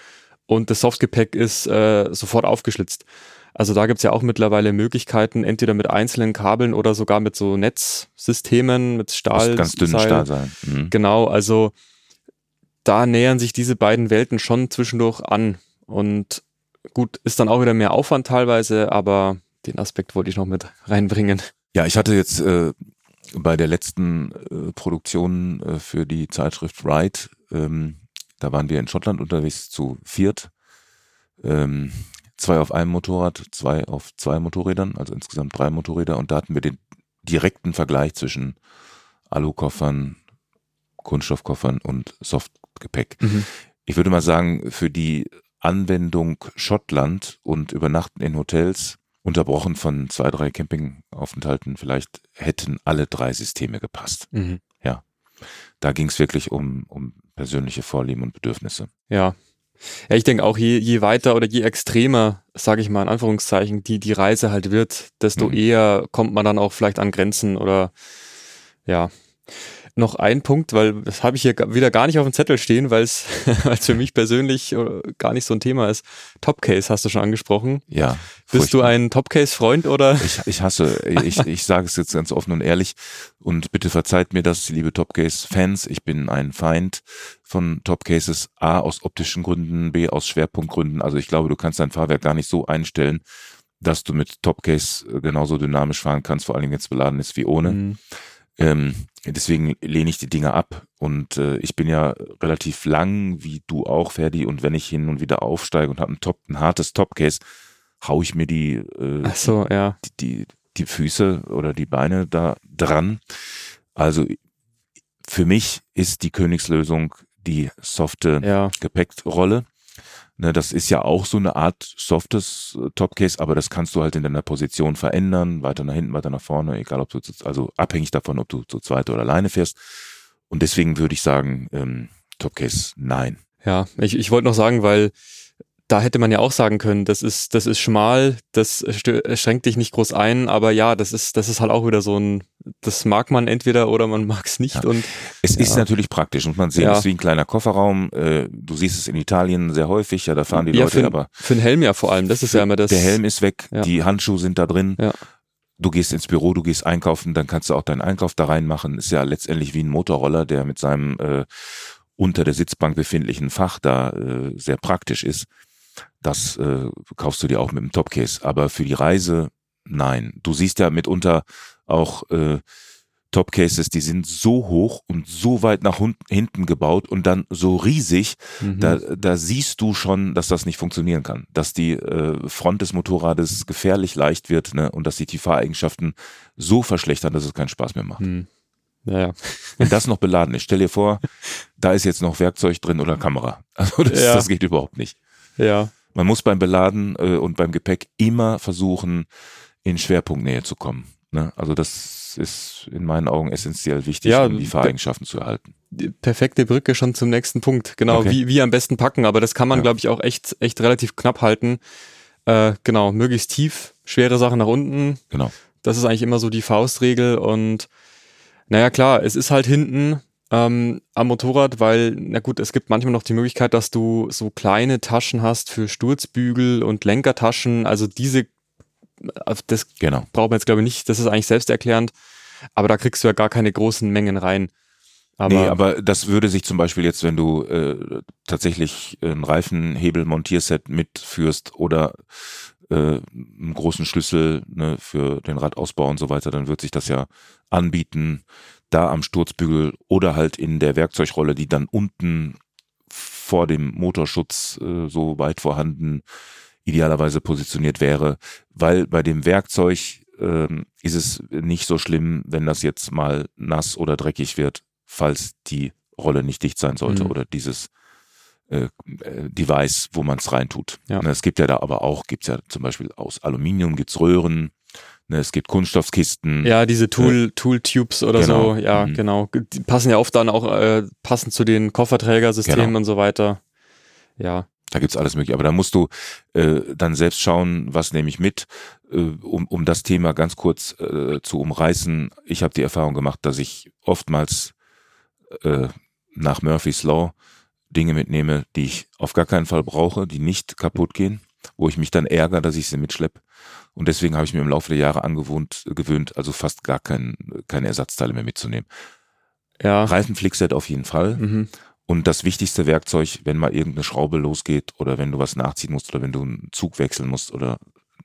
und das Softgepäck ist äh, sofort aufgeschlitzt. Also da gibt's ja auch mittlerweile Möglichkeiten, entweder mit einzelnen Kabeln oder sogar mit so Netzsystemen, mit Stahl. Muss ganz dünnen Seil. Stahl sein. Mhm. Genau, also da nähern sich diese beiden Welten schon zwischendurch an. Und gut, ist dann auch wieder mehr Aufwand teilweise, aber den Aspekt wollte ich noch mit reinbringen. Ja, ich hatte jetzt äh, bei der letzten äh, Produktion äh, für die Zeitschrift Ride, ähm, da waren wir in Schottland unterwegs zu viert. Ähm, zwei auf einem Motorrad, zwei auf zwei Motorrädern, also insgesamt drei Motorräder. Und da hatten wir den direkten Vergleich zwischen Alukoffern, Kunststoffkoffern und Softgepäck. Ich würde mal sagen, für die Anwendung Schottland und Übernachten in Hotels, unterbrochen von zwei, drei Campingaufenthalten, vielleicht hätten alle drei Systeme gepasst. Mhm. Da ging es wirklich um, um persönliche Vorlieben und Bedürfnisse. Ja. Ja, ich denke auch, je, je weiter oder je extremer, sage ich mal in Anführungszeichen, die, die Reise halt wird, desto Mhm. eher kommt man dann auch vielleicht an Grenzen oder ja. Noch ein Punkt, weil das habe ich hier wieder gar nicht auf dem Zettel stehen, weil es für mich persönlich äh, gar nicht so ein Thema ist. Topcase hast du schon angesprochen. Ja. Bist du ein Topcase-Freund oder? Ich, ich hasse, ich, ich sage es jetzt ganz offen und ehrlich und bitte verzeiht mir das, liebe Topcase-Fans. Ich bin ein Feind von Topcases, A aus optischen Gründen, B aus Schwerpunktgründen. Also ich glaube, du kannst dein Fahrwerk gar nicht so einstellen, dass du mit Topcase äh, genauso dynamisch fahren kannst, vor allem wenn es beladen ist wie ohne. Mhm. Ähm, deswegen lehne ich die Dinge ab. Und äh, ich bin ja relativ lang, wie du auch, Ferdi. Und wenn ich hin und wieder aufsteige und habe ein, Top, ein hartes Topcase, hau ich mir die, äh, so, ja. die, die, die Füße oder die Beine da dran. Also für mich ist die Königslösung die softe Ja. Gepäckrolle. Ne, das ist ja auch so eine Art softes äh, Topcase, aber das kannst du halt in deiner Position verändern, weiter nach hinten, weiter nach vorne, egal ob du, zu, also abhängig davon, ob du zu zweit oder alleine fährst. Und deswegen würde ich sagen, ähm, Topcase nein. Ja, ich, ich wollte noch sagen, weil da hätte man ja auch sagen können, das ist, das ist schmal, das schränkt dich nicht groß ein, aber ja, das ist, das ist halt auch wieder so ein, das mag man entweder oder man mag es nicht Ja. und Es ist Ja. natürlich praktisch, muss man sehen, Ja. es ist wie ein kleiner Kofferraum. Äh, du siehst es in Italien sehr häufig, ja, da fahren die Leute für, aber für den Helm ja vor allem, das ist ja immer das. Der Helm ist weg, die Handschuhe sind da drin. Ja. Du gehst ins Büro, du gehst einkaufen, dann kannst du auch deinen Einkauf da reinmachen. Ist ja letztendlich wie ein Motorroller, der mit seinem äh, unter der Sitzbank befindlichen Fach da äh, sehr praktisch ist. Das äh, kaufst du dir auch mit dem Topcase. Aber für die Reise, nein. Du siehst ja mitunter auch äh, Top-Cases, die sind so hoch und so weit nach hinten gebaut und dann so riesig, mhm. da, da siehst du schon, dass das nicht funktionieren kann. Dass die äh, Front des Motorrades gefährlich leicht wird ne, und dass die Fahreigenschaften so verschlechtern, dass es keinen Spaß mehr macht. Mhm. Ja, ja. Wenn das noch beladen ist, stell dir vor, da ist jetzt noch Werkzeug drin oder Kamera. Also das, ja. das geht überhaupt nicht. Ja. Man muss beim Beladen äh, und beim Gepäck immer versuchen, in Schwerpunktnähe zu kommen. Ne? Also das ist in meinen Augen essentiell wichtig, ja, um die Fahreigenschaften zu erhalten. Perfekte Brücke schon zum nächsten Punkt. Genau, okay. wie, wie am besten packen, aber das kann man, ja. glaube ich, auch echt, echt relativ knapp halten. Äh, genau, möglichst tief, schwere Sachen nach unten. Genau. Das ist eigentlich immer so die Faustregel und naja, klar, es ist halt hinten ähm, am Motorrad, weil, na gut, es gibt manchmal noch die Möglichkeit, dass du so kleine Taschen hast für Sturzbügel und Lenkertaschen. Also diese das genau. braucht man jetzt, glaube ich, nicht. Das ist eigentlich selbsterklärend. Aber da kriegst du ja gar keine großen Mengen rein. Aber, nee, aber das würde sich zum Beispiel jetzt, wenn du äh, tatsächlich ein Reifenhebel-Montierset mitführst oder äh, einen großen Schlüssel ne, für den Radausbau und so weiter, dann wird sich das ja anbieten, da am Sturzbügel oder halt in der Werkzeugrolle, die dann unten vor dem Motorschutz äh, so weit vorhanden idealerweise positioniert wäre, weil bei dem Werkzeug ähm, ist es nicht so schlimm, wenn das jetzt mal nass oder dreckig wird, falls die Rolle nicht dicht sein sollte mhm. oder dieses äh, äh Device, wo man es reintut. Ja. Ne, es gibt ja da aber auch, gibt es ja zum Beispiel aus Aluminium, gibt's Röhren, ne, es gibt Kunststoffkisten. Ja, diese Tool, äh, Tool-Tubes oder genau. so, ja, mhm. genau. Die passen ja oft dann auch äh, passend zu den Kofferträgersystemen genau. und so weiter. Ja. Da gibt's alles mögliche. Aber da musst du äh, dann selbst schauen, was nehme ich mit, äh, um, um das Thema ganz kurz äh, zu umreißen. Ich habe die Erfahrung gemacht, dass ich oftmals äh, nach Murphy's Law Dinge mitnehme, die ich auf gar keinen Fall brauche, die nicht kaputt gehen, wo ich mich dann ärgere, dass ich sie mitschlepp. Und deswegen habe ich mir im Laufe der Jahre angewohnt, gewöhnt, also fast gar kein, keine Ersatzteile mehr mitzunehmen. Ja. Reifenflickset auf jeden Fall. Mhm. Und das wichtigste Werkzeug, wenn mal irgendeine Schraube losgeht oder wenn du was nachziehen musst oder wenn du einen Zug wechseln musst oder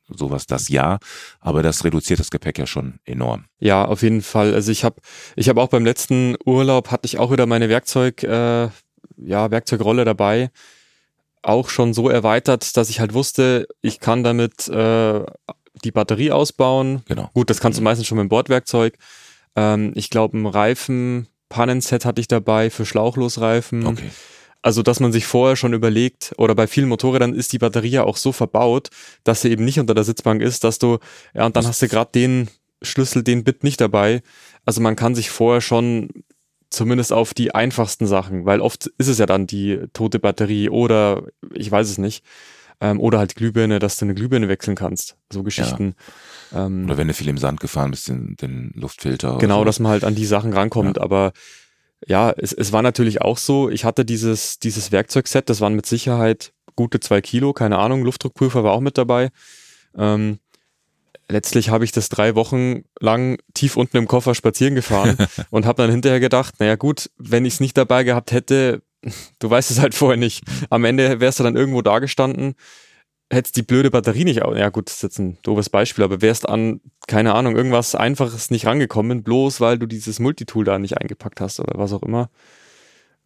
sowas, das ja, aber das reduziert das Gepäck ja schon enorm. Ja, auf jeden Fall. Also ich habe ich habe auch beim letzten Urlaub hatte ich auch wieder meine Werkzeug äh, ja, Werkzeugrolle dabei, auch schon so erweitert, dass ich halt wusste, ich kann damit äh, die Batterie ausbauen. Genau. Gut, das kannst du meistens schon mit dem Bordwerkzeug. Ähm, ich glaube, ein Reifen Pannenset hatte ich dabei für Schlauchlosreifen. Okay. Also, dass man sich vorher schon überlegt, oder bei vielen Motorrädern ist die Batterie ja auch so verbaut, dass sie eben nicht unter der Sitzbank ist, dass du, ja, und dann hast du gerade den Schlüssel, den Bit nicht dabei. Also man kann sich vorher schon zumindest auf die einfachsten Sachen, weil oft ist es ja dann die tote Batterie oder ich weiß es nicht, ähm, oder halt Glühbirne, dass du eine Glühbirne wechseln kannst. So Geschichten. Ja. Ähm, Oder wenn du viel im Sand gefahren bist, den, den Luftfilter. Genau, so. dass man halt an die Sachen rankommt. Ja. Aber ja, es, es war natürlich auch so, ich hatte dieses, dieses Werkzeugset, das waren mit Sicherheit gute zwei Kilo, keine Ahnung, Luftdruckprüfer war auch mit dabei. Ähm, letztlich habe ich das drei Wochen lang tief unten im Koffer spazieren gefahren und habe dann hinterher gedacht, naja gut, wenn ich es nicht dabei gehabt hätte, du weißt es halt vorher nicht. Am Ende wärst du dann irgendwo da gestanden hättest die blöde Batterie nicht, ja gut, das ist jetzt ein doofes Beispiel, aber wärst an, keine Ahnung, irgendwas Einfaches nicht rangekommen, bloß weil du dieses Multitool da nicht eingepackt hast oder was auch immer.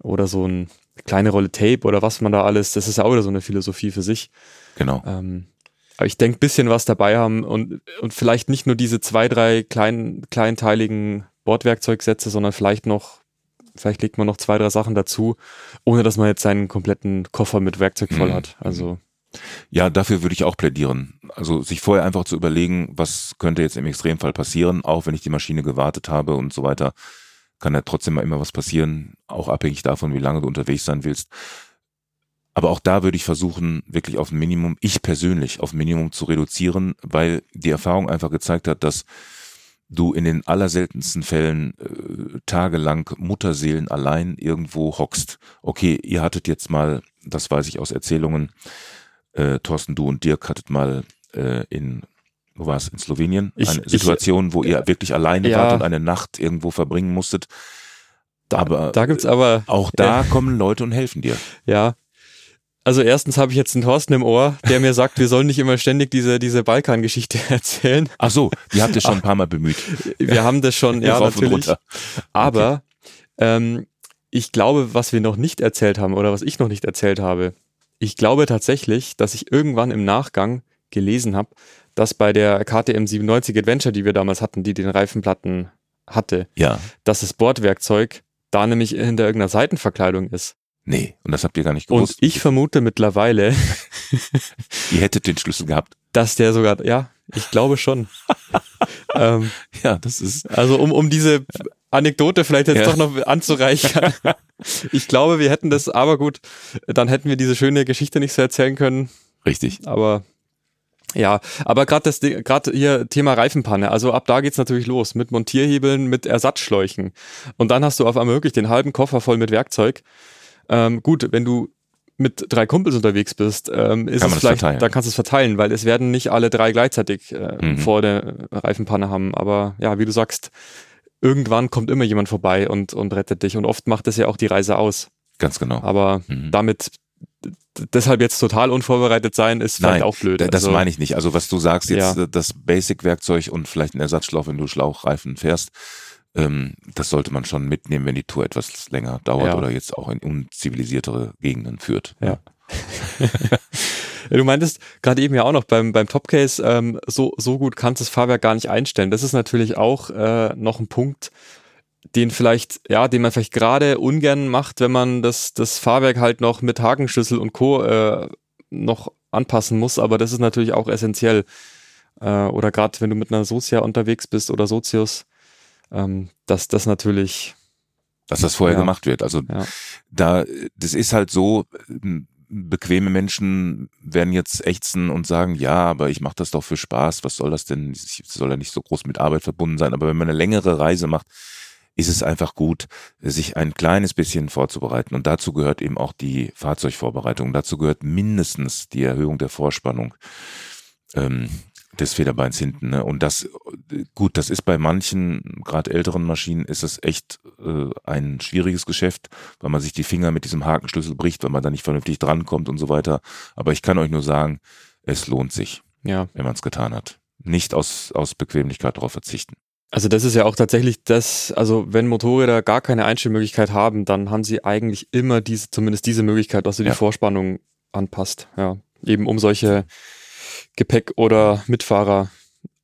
Oder so eine kleine Rolle Tape oder was man da alles, das ist ja auch wieder so eine Philosophie für sich. Genau. Ähm, aber ich denke, bisschen was dabei haben und, und vielleicht nicht nur diese zwei, drei kleinen, kleinteiligen Bordwerkzeugsätze, sondern vielleicht noch, vielleicht legt man noch zwei, drei Sachen dazu, ohne dass man jetzt seinen kompletten Koffer mit Werkzeug voll mhm. hat. Also. Ja, dafür würde ich auch plädieren. Also sich vorher einfach zu überlegen, was könnte jetzt im Extremfall passieren, auch wenn ich die Maschine gewartet habe und so weiter, kann ja trotzdem mal immer was passieren, auch abhängig davon, wie lange du unterwegs sein willst. Aber auch da würde ich versuchen, wirklich auf ein Minimum, ich persönlich auf ein Minimum zu reduzieren, weil die Erfahrung einfach gezeigt hat, dass du in den allerseltensten Fällen äh, tagelang Mutterseelen allein irgendwo hockst. Okay, ihr hattet jetzt mal, das weiß ich aus Erzählungen, äh, Thorsten, du und Dirk hattet mal äh, in, wo war es, in Slowenien, ich, eine Situation, ich, wo ihr wirklich alleine ja. wart und eine Nacht irgendwo verbringen musstet. Da, aber da gibt's aber auch da äh, kommen Leute und helfen dir. Ja. Also erstens habe ich jetzt einen Thorsten im Ohr, der mir sagt, wir sollen nicht immer ständig diese, diese Balkan-Geschichte erzählen. Ach so, die habt ihr schon ein paar Mal bemüht. Wir haben das schon, ja, natürlich. Aber ähm, ich glaube, was wir noch nicht erzählt haben oder was ich noch nicht erzählt habe, ich glaube tatsächlich, dass ich irgendwann im Nachgang gelesen habe, dass bei der KTM 97 Adventure, die wir damals hatten, die den Reifenplatten hatte, Ja, dass das Bordwerkzeug da nämlich hinter irgendeiner Seitenverkleidung ist. nee, und das habt ihr gar nicht Und gewusst. ich vermute mittlerweile, ihr hättet den Schlüssel gehabt. dass der sogar, ja, ich glaube schon. ähm, Ja, das ist. also um, um diese Anekdote vielleicht jetzt Ja. doch noch anzureichern. ich glaube, wir hätten das, aber gut, dann hätten wir diese schöne Geschichte nicht so erzählen können. Richtig. Aber ja, aber gerade das gerade hier Thema Reifenpanne, also ab da geht's natürlich los mit Montierhebeln, mit Ersatzschläuchen und dann hast du auf einmal wirklich den halben Koffer voll mit Werkzeug. Ähm, gut, wenn du mit drei Kumpels unterwegs bist, ähm, ist Kann es das vielleicht, verteilen. dann kannst du es verteilen, weil es werden nicht alle drei gleichzeitig äh, Mhm. vor der Reifenpanne haben. Aber ja, wie du sagst, irgendwann kommt immer jemand vorbei und, und rettet dich und oft macht es ja auch die Reise aus. Ganz genau. Aber Mhm. damit deshalb jetzt total unvorbereitet sein, ist vielleicht Nein, auch blöd. Da- Das Also- meine ich nicht. Also was du sagst jetzt, Ja. äh, das Basic-Werkzeug und vielleicht ein Ersatzschlauch, wenn du Schlauchreifen fährst, ähm, das sollte man schon mitnehmen, wenn die Tour etwas länger dauert Ja. oder jetzt auch in unzivilisiertere Gegenden führt. Ja. Ja, Du meintest gerade eben ja auch noch beim, beim Topcase, ähm, so, so gut kannst du das Fahrwerk gar nicht einstellen. Das ist natürlich auch äh, noch ein Punkt, den vielleicht, ja, den man vielleicht gerade ungern macht, wenn man das, das Fahrwerk halt noch mit Hakenschlüssel und Co. Äh, noch anpassen muss, aber das ist natürlich auch essentiell. Äh, oder gerade wenn du mit einer Socia unterwegs bist oder Sozius, ähm, dass das natürlich, Dass das vorher Ja. gemacht wird. Also ja, da, das ist halt so, bequeme Menschen werden jetzt ächzen und sagen, ja, aber ich mache das doch für Spaß, was soll das denn? Es soll ja nicht so groß mit Arbeit verbunden sein. Aber wenn man eine längere Reise macht, ist es einfach gut, sich ein kleines bisschen vorzubereiten. Und dazu gehört eben auch die Fahrzeugvorbereitung. Dazu gehört mindestens die Erhöhung der Vorspannung ähm, des Federbeins hinten. Ne? Und das, gut, das ist bei manchen, gerade älteren Maschinen, ist es echt äh, ein schwieriges Geschäft, weil man sich die Finger mit diesem Hakenschlüssel bricht, weil man da nicht vernünftig drankommt und so weiter. Aber ich kann euch nur sagen, es lohnt sich, ja. wenn man es getan hat. Nicht aus, aus Bequemlichkeit darauf verzichten. Also das ist ja auch tatsächlich das, also wenn Motorräder gar keine Einstellmöglichkeit haben, dann haben sie eigentlich immer diese, zumindest diese Möglichkeit, dass du Ja. die Vorspannung anpasst. Ja, eben um solche Gepäck- oder Mitfahrer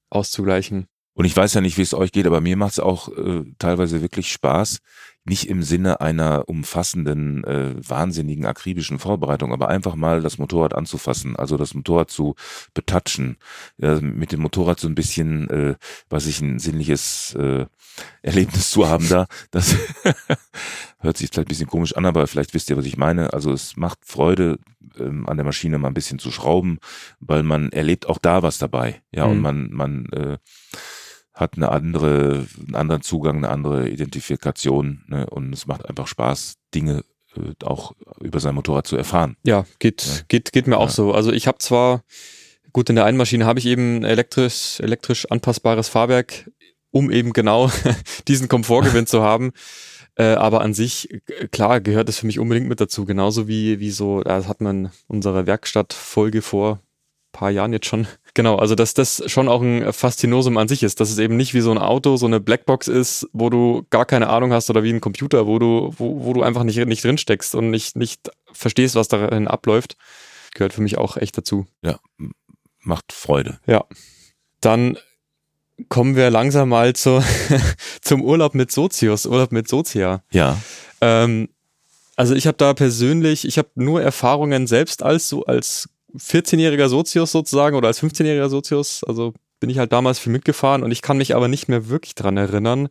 auszugleichen. Und ich weiß ja nicht, wie es euch geht, aber mir macht es auch äh, teilweise wirklich Spaß. Nicht im Sinne einer umfassenden, äh, wahnsinnigen, akribischen Vorbereitung, aber einfach mal das Motorrad anzufassen, also das Motorrad zu betatschen, ja, mit dem Motorrad so ein bisschen, äh, was ich ein sinnliches äh, Erlebnis zu haben da. Das hört sich vielleicht ein bisschen komisch an, aber vielleicht wisst ihr, was ich meine. Also es macht Freude, ähm, an der Maschine mal ein bisschen zu schrauben, weil man erlebt auch da was dabei. Ja, und Mhm. man, man äh, hat eine andere, einen anderen Zugang, eine andere Identifikation ne? und es macht einfach Spaß, Dinge äh, auch über sein Motorrad zu erfahren. Ja, geht, Ja. geht, geht mir auch Ja. so. Also ich habe zwar, gut, in der einen Maschine habe ich eben elektrisch, elektrisch anpassbares Fahrwerk, um eben genau diesen Komfortgewinn zu haben. Äh, aber an sich, äh, klar, gehört es für mich unbedingt mit dazu. Genauso wie, wie so, das hat man in unserer Werkstattfolge vor paar Jahren jetzt schon. Genau, also dass das schon auch ein Faszinosum an sich ist, dass es eben nicht wie so ein Auto, so eine Blackbox ist, wo du gar keine Ahnung hast oder wie ein Computer, wo du, wo, wo du einfach nicht, nicht drin steckst und nicht, nicht verstehst, was darin abläuft. Gehört für mich auch echt dazu. Ja, macht Freude. Dann kommen wir langsam mal zu, zum Urlaub mit Sozius, Urlaub mit Sozia. Ja, Ähm, also ich habe da persönlich, ich habe nur Erfahrungen selbst als so als 14-jähriger Sozius sozusagen oder als 15-jähriger Sozius. Also bin ich halt damals viel mitgefahren und ich kann mich aber nicht mehr wirklich dran erinnern,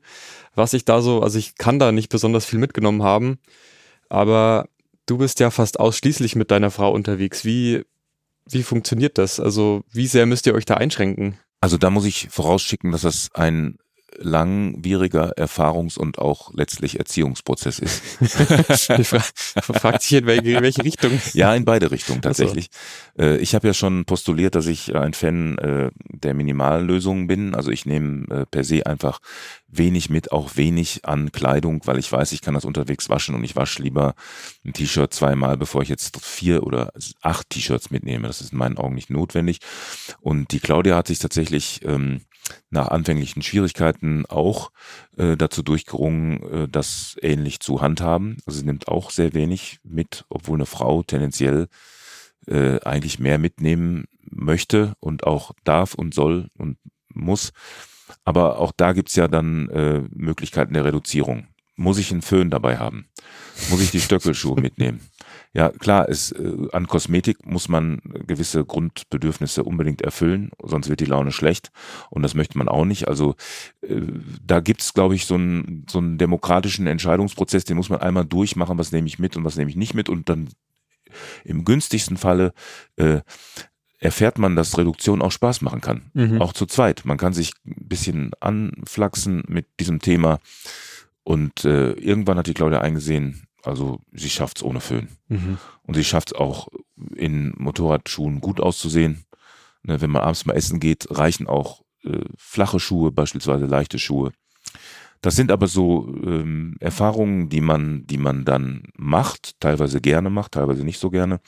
was ich da so, also ich kann da nicht besonders viel mitgenommen haben. Aber du bist ja fast ausschließlich mit deiner Frau unterwegs. Wie, wie funktioniert das? Also wie sehr müsst ihr euch da einschränken? also da muss ich vorausschicken, dass das ein langwieriger Erfahrungs- und auch letztlich Erziehungsprozess ist. ich fra fragt sich in welche, in welche Richtung. Ja, in beide Richtungen tatsächlich. So. Ich habe ja schon postuliert, dass ich ein Fan äh, der Minimallösungen bin. Also ich nehme äh, per se einfach wenig mit, auch wenig an Kleidung, weil ich weiß, ich kann das unterwegs waschen und ich wasche lieber ein T-Shirt zweimal, bevor ich jetzt vier oder acht T-Shirts mitnehme. Das ist in meinen Augen nicht notwendig. Und die Claudia hat sich tatsächlich ähm, nach anfänglichen Schwierigkeiten auch äh, dazu durchgerungen, äh, das ähnlich zu handhaben. Also sie nimmt auch sehr wenig mit, obwohl eine Frau tendenziell äh, eigentlich mehr mitnehmen möchte und auch darf und soll und muss. Aber auch da gibt's ja dann äh, Möglichkeiten der Reduzierung. Muss ich einen Föhn dabei haben? Muss ich die Stöckelschuhe mitnehmen? Ja, klar, es, äh, an Kosmetik muss man gewisse Grundbedürfnisse unbedingt erfüllen, sonst wird die Laune schlecht und das möchte man auch nicht. Also äh, da gibt's, glaube ich, so einen, so einen demokratischen Entscheidungsprozess, den muss man einmal durchmachen, was nehme ich mit und was nehme ich nicht mit und dann im günstigsten Falle äh, erfährt man, dass Reduktion auch Spaß machen kann. Mhm. Auch zu zweit. Man kann sich ein bisschen anflachsen mit diesem Thema. Und äh, irgendwann hat die Claudia eingesehen, also sie schafft es ohne Föhn. Mhm. Und sie schafft es auch in Motorradschuhen gut auszusehen. Ne, wenn man abends mal essen geht, reichen auch äh, flache Schuhe, beispielsweise leichte Schuhe. Das sind aber so ähm, Erfahrungen, die man, die man dann macht, teilweise gerne macht, teilweise nicht so gerne.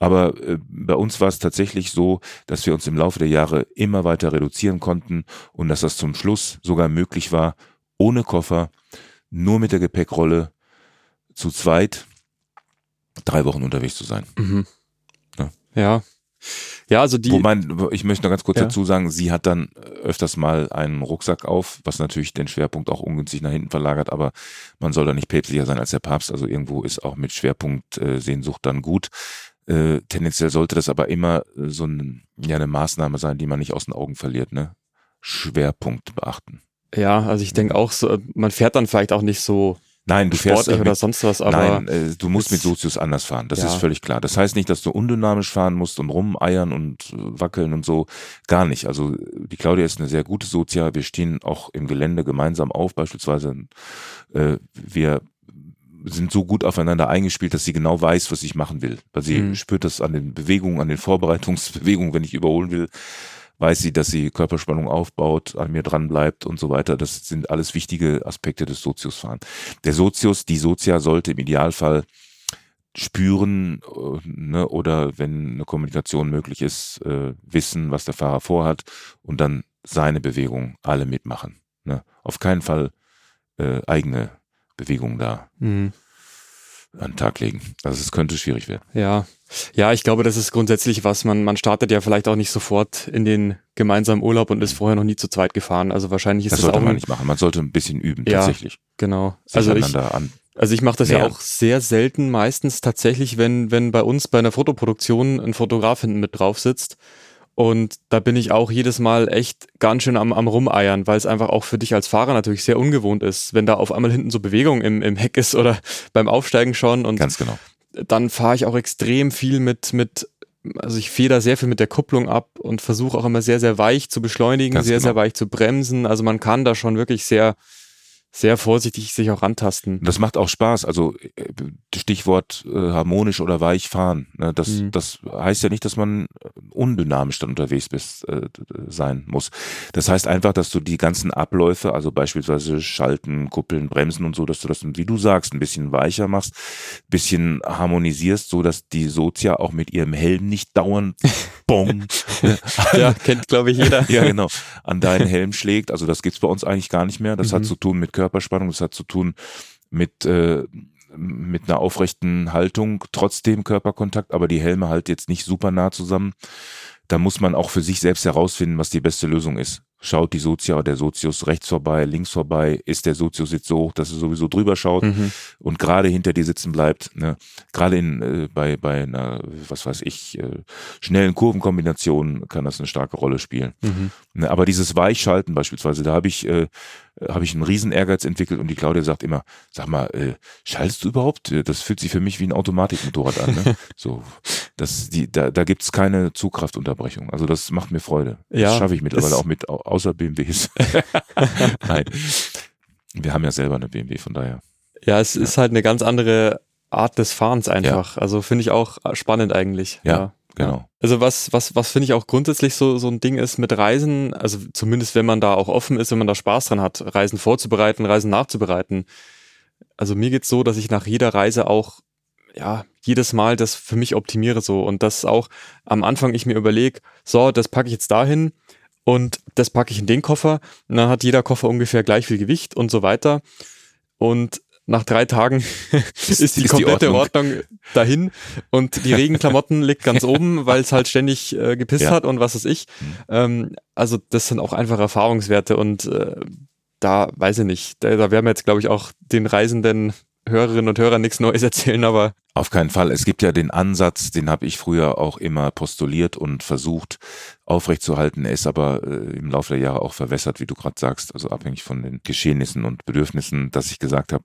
Aber äh, bei uns war es tatsächlich so, dass wir uns im Laufe der Jahre immer weiter reduzieren konnten und dass das zum Schluss sogar möglich war, ohne Koffer, nur mit der Gepäckrolle, zu zweit, drei Wochen unterwegs zu sein. Mhm. Ja. ja. Ja, also die. Wobei, ich möchte noch ganz kurz ja. dazu sagen, sie hat dann öfters mal einen Rucksack auf, was natürlich den Schwerpunkt auch ungünstig nach hinten verlagert, aber man soll da nicht päpstlicher sein als der Papst. Also irgendwo ist auch mit Schwerpunkt äh, Sehnsucht dann gut. Äh, tendenziell sollte das aber immer äh, so ein, ja, eine Maßnahme sein, die man nicht aus den Augen verliert, ne? Schwerpunkt beachten. Ja, also ich denke auch so, man fährt dann vielleicht auch nicht so Nein, du fährst mit, oder sonst was, aber nein, äh, du musst mit Sozius anders fahren. Das ja. ist völlig klar. Das heißt nicht, dass du undynamisch fahren musst und rumeiern und äh, wackeln und so. Gar nicht. Also die Claudia ist eine sehr gute Sozia. Wir stehen auch im Gelände gemeinsam auf, beispielsweise. Äh, wir sind so gut aufeinander eingespielt, dass sie genau weiß, was ich machen will. Weil sie mhm. spürt das an den Bewegungen, an den Vorbereitungsbewegungen, wenn ich überholen will weiß sie, dass sie Körperspannung aufbaut, an mir dran bleibt und so weiter. Das sind alles wichtige Aspekte des Soziusfahren. Der Sozius, die Sozia sollte im Idealfall spüren äh, ne, oder wenn eine Kommunikation möglich ist, äh, wissen, was der Fahrer vorhat und dann seine Bewegung alle mitmachen. Ne. Auf keinen Fall äh, eigene Bewegungen da. Mhm an den Tag legen. Also es könnte schwierig werden. Ja. Ja, ich glaube, das ist grundsätzlich was, man, man startet ja vielleicht auch nicht sofort in den gemeinsamen Urlaub und ist vorher noch nie zu zweit gefahren. Also wahrscheinlich ist das, das sollte auch man nicht machen. Man sollte ein bisschen üben, ja, tatsächlich. Genau. also ich, an also ich mache das ja auch sehr selten, meistens tatsächlich, wenn, wenn bei uns bei einer Fotoproduktion ein Fotograf hinten mit drauf sitzt und da bin ich auch jedes Mal echt ganz schön am, am Rumeiern, weil es einfach auch für dich als Fahrer natürlich sehr ungewohnt ist, wenn da auf einmal hinten so Bewegung im, im Heck ist oder beim Aufsteigen schon. Und Ganz genau. Dann fahre ich auch extrem viel mit, mit, also ich feder sehr viel mit der Kupplung ab und versuche auch immer sehr, sehr weich zu beschleunigen, Ganz sehr, genau. sehr weich zu bremsen. Also man kann da schon wirklich sehr, sehr vorsichtig sich auch rantasten. Das macht auch Spaß. Also äh, Stichwort äh, harmonisch oder weich fahren. Ne? Das, mhm. das heißt ja nicht, dass man undynamisch dann unterwegs bist, äh, sein muss. Das heißt einfach, dass du die ganzen Abläufe, also beispielsweise Schalten, Kuppeln, Bremsen und so, dass du das, wie du sagst, ein bisschen weicher machst, bisschen harmonisierst, so dass die Sozia auch mit ihrem Helm nicht dauernd bong. ja, kennt glaube ich jeder. ja, genau. An deinen Helm schlägt. Also das gibt's bei uns eigentlich gar nicht mehr. Das mhm. hat zu tun mit Körper Körperspannung, das hat zu tun mit, äh, mit einer aufrechten Haltung, trotzdem Körperkontakt, aber die Helme halt jetzt nicht super nah zusammen. Da muss man auch für sich selbst herausfinden, was die beste Lösung ist schaut die Sozia oder der Sozius rechts vorbei, links vorbei, ist der Sozius jetzt so hoch, dass er sowieso drüber schaut mhm. und gerade hinter dir sitzen bleibt. Ne? Gerade in äh, bei bei einer, was weiß ich, äh, schnellen Kurvenkombinationen kann das eine starke Rolle spielen. Mhm. Ne? Aber dieses Weichschalten beispielsweise, da habe ich äh, habe ich einen riesen Ehrgeiz entwickelt und die Claudia sagt immer, sag mal, äh, schaltest du überhaupt? Das fühlt sich für mich wie ein Automatikmotorrad an. Ne? so, das, die, da, da gibt's keine Zugkraftunterbrechung. Also das macht mir Freude. Ja, das schaffe ich mittlerweile auch mit außer BMWs. Nein. Wir haben ja selber eine BMW, von daher. Ja, es ja. ist halt eine ganz andere Art des Fahrens einfach. Ja. Also finde ich auch spannend eigentlich. Ja, ja. genau. Also was, was, was finde ich auch grundsätzlich so, so ein Ding ist mit Reisen, also zumindest wenn man da auch offen ist, wenn man da Spaß dran hat, Reisen vorzubereiten, Reisen nachzubereiten. Also mir geht's so, dass ich nach jeder Reise auch ja, jedes Mal das für mich optimiere so und das auch am Anfang ich mir überlege, so, das packe ich jetzt dahin und das packe ich in den Koffer und dann hat jeder Koffer ungefähr gleich viel Gewicht und so weiter und nach drei Tagen ist, die ist komplette die Ordnung. Ordnung. dahin und die Regenklamotten liegt ganz oben, weil es halt ständig äh, gepisst ja. hat und was weiß ich. Mhm. Ähm, also das sind auch einfach Erfahrungswerte und äh, da weiß ich nicht, da, da werden wir jetzt glaube ich auch den Reisenden Hörerinnen und Hörern nichts Neues erzählen, aber. Auf keinen Fall. Es gibt ja den Ansatz, den habe ich früher auch immer postuliert und versucht aufrechtzuerhalten. Er ist aber äh, im Laufe der Jahre auch verwässert, wie du gerade sagst, also abhängig von den Geschehnissen und Bedürfnissen, dass ich gesagt habe,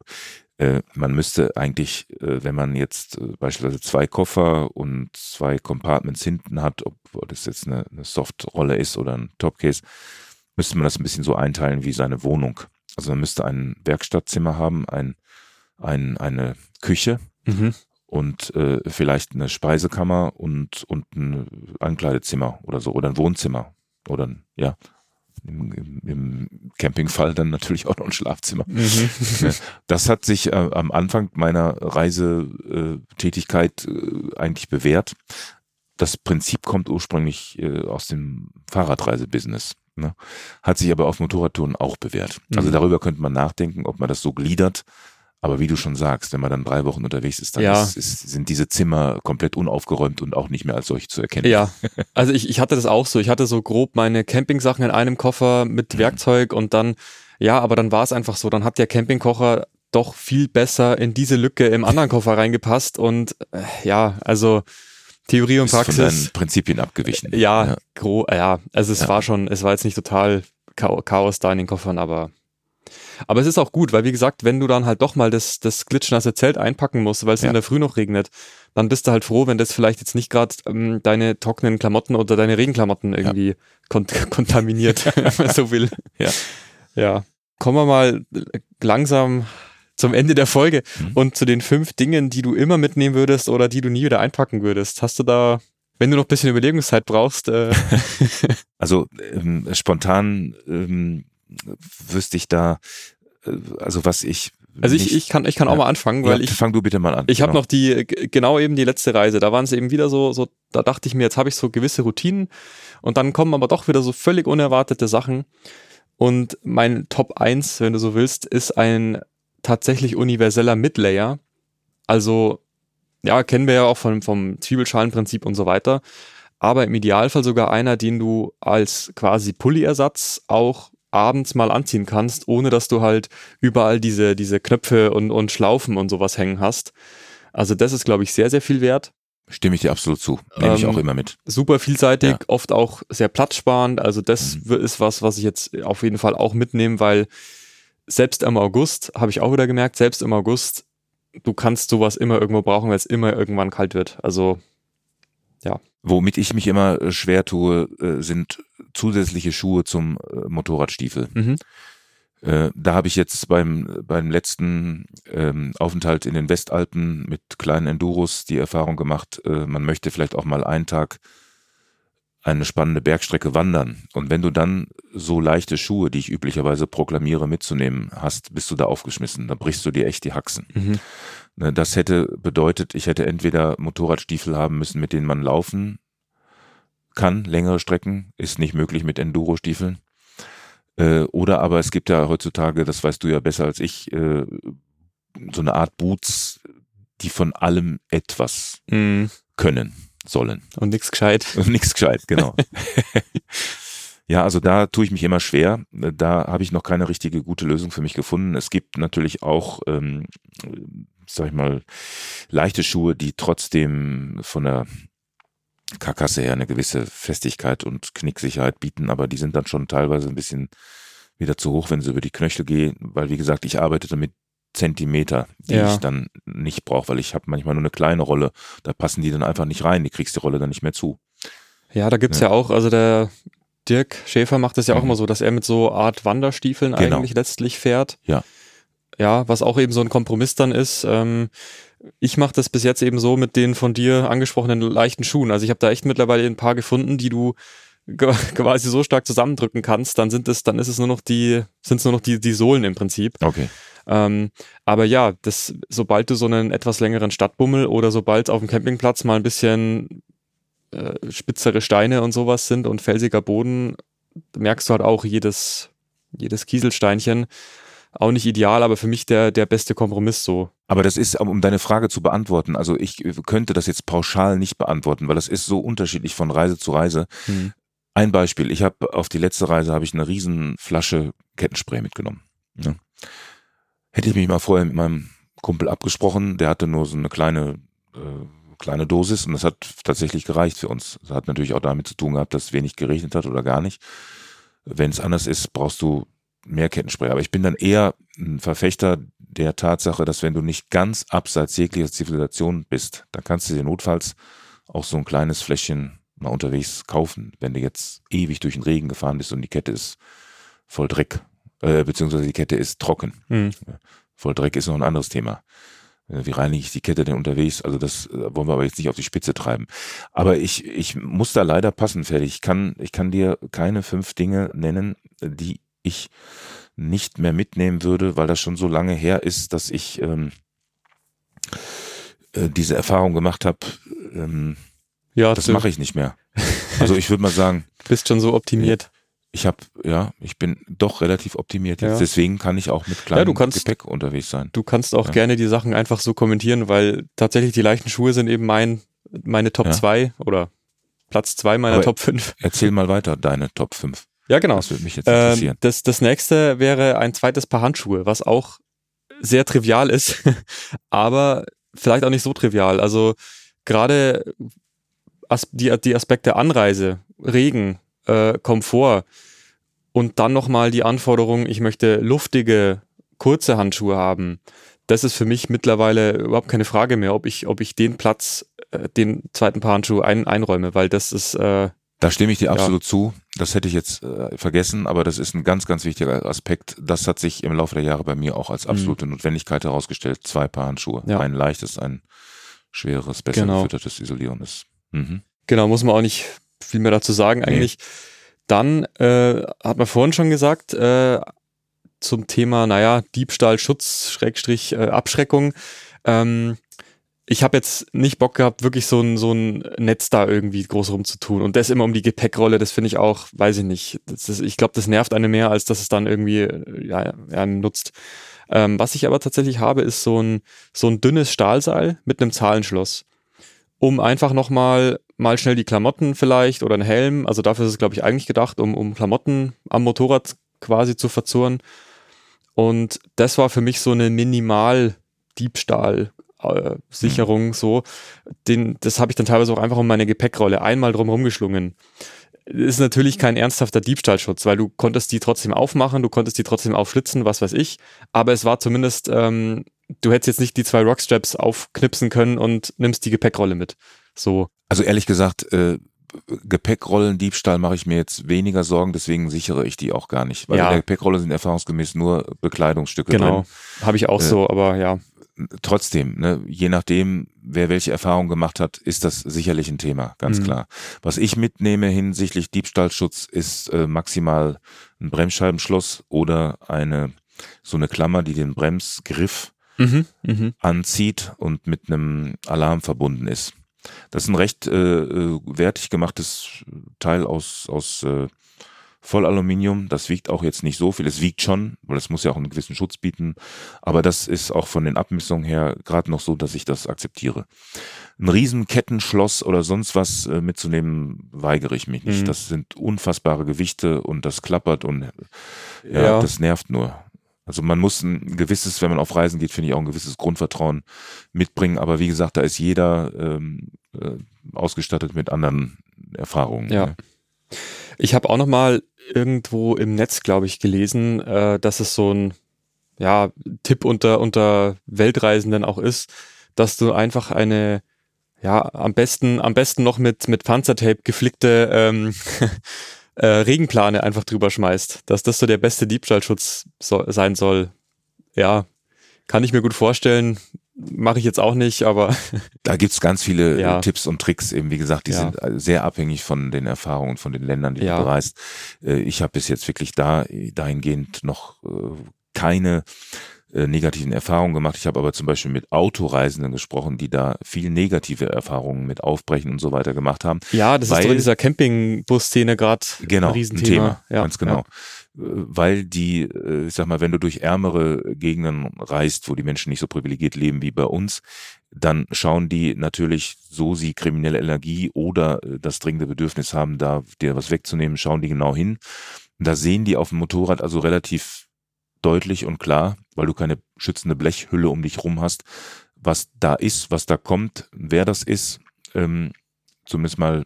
äh, man müsste eigentlich, äh, wenn man jetzt äh, beispielsweise zwei Koffer und zwei Compartments hinten hat, ob das jetzt eine, eine Softrolle ist oder ein Topcase, müsste man das ein bisschen so einteilen wie seine Wohnung. Also man müsste ein Werkstattzimmer haben, ein ein, eine Küche mhm. und äh, vielleicht eine Speisekammer und, und ein Ankleidezimmer oder so oder ein Wohnzimmer oder ein, ja, im, im, im Campingfall dann natürlich auch noch ein Schlafzimmer. Mhm. Das hat sich äh, am Anfang meiner Reisetätigkeit äh, eigentlich bewährt. Das Prinzip kommt ursprünglich äh, aus dem Fahrradreisebusiness. Ne? Hat sich aber auf Motorradtouren auch bewährt. Also mhm. darüber könnte man nachdenken, ob man das so gliedert, aber wie du schon sagst, wenn man dann drei Wochen unterwegs ist, dann ja. ist, ist, sind diese Zimmer komplett unaufgeräumt und auch nicht mehr als solche zu erkennen. Ja, also ich, ich hatte das auch so. Ich hatte so grob meine Campingsachen in einem Koffer mit mhm. Werkzeug und dann, ja, aber dann war es einfach so. Dann hat der Campingkocher doch viel besser in diese Lücke im anderen Koffer reingepasst und äh, ja, also Theorie und Praxis. Von deinen Prinzipien abgewichen. Ja, ja. Gro ja, also es ja. war schon, es war jetzt nicht total Chaos da in den Koffern, aber aber es ist auch gut, weil wie gesagt, wenn du dann halt doch mal das, das glitschnasse Zelt einpacken musst, weil es ja. in der Früh noch regnet, dann bist du halt froh, wenn das vielleicht jetzt nicht gerade ähm, deine trockenen Klamotten oder deine Regenklamotten irgendwie ja. kont kontaminiert, wenn man so will. Ja. ja. Kommen wir mal langsam zum Ende der Folge mhm. und zu den fünf Dingen, die du immer mitnehmen würdest oder die du nie wieder einpacken würdest. Hast du da wenn du noch ein bisschen Überlegungszeit brauchst. Äh also ähm, spontan ähm, wüsste ich da, äh, also was ich also ich, ich kann ich kann auch mal anfangen, weil ja, ich fang du bitte mal an. Ich genau. habe noch die genau eben die letzte Reise. Da waren es eben wieder so so da dachte ich mir, jetzt habe ich so gewisse Routinen und dann kommen aber doch wieder so völlig unerwartete Sachen und mein Top 1, wenn du so willst, ist ein tatsächlich universeller Midlayer. Also ja, kennen wir ja auch vom vom Zwiebelschalenprinzip und so weiter, aber im Idealfall sogar einer, den du als quasi Pullyersatz auch abends mal anziehen kannst, ohne dass du halt überall diese, diese Knöpfe und, und Schlaufen und sowas hängen hast. Also das ist, glaube ich, sehr, sehr viel wert. Stimme ich dir absolut zu. Nehme ähm, ich auch immer mit. Super vielseitig, ja. oft auch sehr platzsparend. Also das mhm. ist was, was ich jetzt auf jeden Fall auch mitnehme, weil selbst im August, habe ich auch wieder gemerkt, selbst im August, du kannst sowas immer irgendwo brauchen, weil es immer irgendwann kalt wird. Also ja. Womit ich mich immer äh, schwer tue, äh, sind zusätzliche Schuhe zum äh, Motorradstiefel. Mhm. Da habe ich jetzt beim, beim letzten ähm, Aufenthalt in den Westalpen mit kleinen Enduros die Erfahrung gemacht, man möchte vielleicht auch mal einen Tag eine spannende Bergstrecke wandern. Und wenn du dann so leichte Schuhe, die ich üblicherweise proklamiere, mitzunehmen hast, bist du da aufgeschmissen. Da brichst du dir echt die Haxen. Mhm. Ne, das hätte bedeutet, ich hätte entweder Motorradstiefel haben müssen, mit denen man laufen kann, längere Strecken, ist nicht möglich mit Enduro-Stiefeln. Äh, oder aber es gibt ja heutzutage, das weißt du ja besser als ich, äh, so eine Art Boots, die von allem etwas mm. können sollen. Und nichts gescheit. Und nichts gescheit, genau. ja, also da tue ich mich immer schwer. Da habe ich noch keine richtige gute Lösung für mich gefunden. Es gibt natürlich auch ähm, sag ich mal, leichte Schuhe, die trotzdem von der Karkasse her eine gewisse Festigkeit und Knicksicherheit bieten, aber die sind dann schon teilweise ein bisschen wieder zu hoch, wenn sie über die Knöchel gehen, weil wie gesagt, ich arbeite mit Zentimeter, die ja. ich dann nicht brauche, weil ich habe manchmal nur eine kleine Rolle, da passen die dann einfach nicht rein, die kriegst die Rolle dann nicht mehr zu. Ja, da gibt's ja, ja auch, also der Dirk Schäfer macht das ja auch Mhm. immer so, dass er mit so Art Wanderstiefeln Genau. eigentlich letztlich fährt. Ja. Ja, was auch eben so ein Kompromiss dann ist. Ähm, ich mache das bis jetzt eben so mit den von dir angesprochenen leichten Schuhen. Also ich habe da echt mittlerweile ein paar gefunden, die du quasi so stark zusammendrücken kannst, dann sind es, dann ist es nur noch die, sind es nur noch die, die Sohlen im Prinzip. Okay. Ähm, aber ja, das, sobald du so einen etwas längeren Stadtbummel oder sobald auf dem Campingplatz mal ein bisschen äh, spitzere Steine und sowas sind und felsiger Boden, merkst du halt auch jedes, jedes Kieselsteinchen. Auch nicht ideal, aber für mich der, der beste Kompromiss so. Aber das ist, um deine Frage zu beantworten, also ich könnte das jetzt pauschal nicht beantworten, weil das ist so unterschiedlich von Reise zu Reise. Ein Beispiel, ich habe auf die letzte Reise habe ich eine riesen Flasche Kettenspray mitgenommen. Ne? Hätte ich mich mal vorher mit meinem Kumpel abgesprochen, der hatte nur so eine kleine äh, kleine Dosis und das hat tatsächlich gereicht für uns. Das hat natürlich auch damit zu tun gehabt, dass wenig geregnet hat oder gar nicht. Wenn es anders ist, brauchst du mehr Kettenspray. Aber ich bin dann eher ein Verfechter der Tatsache, dass wenn du nicht ganz abseits jeglicher Zivilisation bist, dann kannst du dir notfalls auch so ein kleines Fläschchen mal unterwegs kaufen, wenn du jetzt ewig durch den Regen gefahren bist und die Kette ist voll Dreck, äh, beziehungsweise die Kette ist trocken. Hm. Voll Dreck ist noch ein anderes Thema. Äh, Wie reinige ich die Kette denn unterwegs? Also das äh, wollen wir aber jetzt nicht auf die Spitze treiben. Aber ich, ich muss da leider passen, fertig. Ich kann, ich kann dir keine fünf Dinge nennen, die ich nicht mehr mitnehmen würde, weil das schon so lange her ist, dass ich ähm, äh, diese Erfahrung gemacht habe. Ähm, Ja, das mache ich nicht mehr. Also ich würde mal sagen, bist schon so optimiert. ich habe, ja, ich bin doch relativ optimiert jetzt. Ja. Deswegen kann ich auch mit kleinem du kannst- Gepäck unterwegs sein. Du kannst auch Ja. gerne die Sachen einfach so kommentieren, weil tatsächlich die leichten Schuhe sind eben mein, meine Top Ja. 2 oder Platz 2 meiner Aber- Top 5. Erzähl mal weiter, deine Top 5. Ja, genau. Das würde mich jetzt interessieren. das, das nächste wäre ein zweites Paar Handschuhe, was auch sehr trivial ist, aber vielleicht auch nicht so trivial. Also gerade die, die Aspekte Anreise, Regen, äh, Komfort und dann nochmal die Anforderung, ich möchte luftige, kurze Handschuhe haben. Das ist für mich mittlerweile überhaupt keine Frage mehr, ob ich, ob ich den Platz, äh, den zweiten Paar Handschuhe ein, einräume, weil das ist, äh, Da stimme ich dir ja. absolut zu. Das hätte ich jetzt äh, vergessen, aber das ist ein ganz, ganz wichtiger Aspekt. Das hat sich im Laufe der Jahre bei mir auch als absolute Notwendigkeit herausgestellt. Zwei Paar Handschuhe. Mhm. Ja. Ein leichtes, ein schweres, besser Genau. gefüttertes Isolierendes. Mhm. Genau, muss man auch nicht viel mehr dazu sagen eigentlich. Dann äh, hat man vorhin schon gesagt, äh, zum Thema, naja, Diebstahl, Schutz, Schrägstrich, äh, Abschreckung. Ähm, ich habe jetzt nicht Bock gehabt, wirklich so ein, so ein Netz da irgendwie groß rumzutun. Und das immer um die Gepäckrolle, das finde ich auch, weiß ich nicht. Das ist, ich glaube, das nervt eine mehr, als dass es dann irgendwie äh, ja, ja, nutzt. Ähm, was ich aber tatsächlich habe, ist so ein, so ein dünnes Stahlseil mit einem Zahlenschloss um einfach nochmal mal schnell die Klamotten vielleicht oder einen Helm, also dafür ist es, glaube ich, eigentlich gedacht, um, um Klamotten am Motorrad quasi zu verzurren. Und das war für mich so eine Minimal-Diebstahl-Sicherung, so. Den, das habe ich dann teilweise auch einfach um meine Gepäckrolle einmal drum rumgeschlungen. Ist natürlich kein ernsthafter Diebstahlschutz, weil du konntest die trotzdem aufmachen, du konntest die trotzdem aufschlitzen, was weiß ich. Aber es war zumindest, ähm, du hättest jetzt nicht die zwei Rockstraps aufknipsen können und nimmst die Gepäckrolle mit. So. Also ehrlich gesagt, äh, Gepäckrollendiebstahl mache ich mir jetzt weniger Sorgen, deswegen sichere ich die auch gar nicht. Weil Ja. in der Gepäckrolle sind erfahrungsgemäß nur Bekleidungsstücke Genau. drin. Habe ich auch Äh, so, aber ja. Trotzdem, ne, je nachdem, wer welche Erfahrung gemacht hat, ist das sicherlich ein Thema, ganz Mhm. klar. Was ich mitnehme hinsichtlich Diebstahlschutz ist äh, maximal ein Bremsscheibenschloss oder eine so eine Klammer, die den Bremsgriff Mhm. Mhm. anzieht und mit einem Alarm verbunden ist. Das ist ein recht äh, äh, wertig gemachtes Teil aus, aus äh, Vollaluminium. Das wiegt auch jetzt nicht so viel. Es wiegt schon, weil es muss ja auch einen gewissen Schutz bieten. Aber das ist auch von den Abmessungen her gerade noch so, dass ich das akzeptiere. Ein riesen Kettenschloss oder sonst was äh, mitzunehmen, weigere ich mich nicht. Mhm. Das sind unfassbare Gewichte und das klappert und ja, Ja. das nervt nur. Also man muss ein gewisses, wenn man auf Reisen geht, finde ich auch ein gewisses Grundvertrauen mitbringen. Aber wie gesagt, da ist jeder ähm, äh, ausgestattet mit anderen Erfahrungen. Ja. ne? Ich habe auch noch mal irgendwo im Netz, glaube ich, gelesen, äh, dass es so ein ja, Tipp unter, unter Weltreisenden auch ist, dass du einfach eine, ja, am besten, am besten noch mit, mit Panzertape geflickte ähm, äh, Regenplane einfach drüber schmeißt, dass das so der beste Diebstahlschutz so, sein soll. Ja, kann ich mir gut vorstellen. Mache ich jetzt auch nicht, aber. Da gibt's ganz viele äh, Ja. Tipps und Tricks. Eben, wie gesagt, die Ja. sind äh, sehr abhängig von den Erfahrungen von den Ländern, die Ja. du bereist. Äh, Ich habe bis jetzt wirklich da dahingehend noch keine negativen Erfahrungen gemacht. Ich habe aber zum Beispiel mit Autoreisenden gesprochen, die da viel negative Erfahrungen mit Aufbrechen und so weiter gemacht haben. Ja, das ist doch in dieser Campingbus-Szene gerade Genau, ein ein Riesenthema. Thema, ja, ganz genau. Äh, Weil die, äh, ich sag mal, wenn du durch ärmere Gegenden reist, wo die Menschen nicht so privilegiert leben wie bei uns, dann schauen die natürlich, so sie kriminelle Energie oder äh, das dringende Bedürfnis haben, da dir was wegzunehmen, schauen die genau hin. Da sehen die auf dem Motorrad also relativ deutlich und klar, weil du keine schützende Blechhülle um dich rum hast, was da ist, was da kommt, wer das ist. Ähm, zumindest mal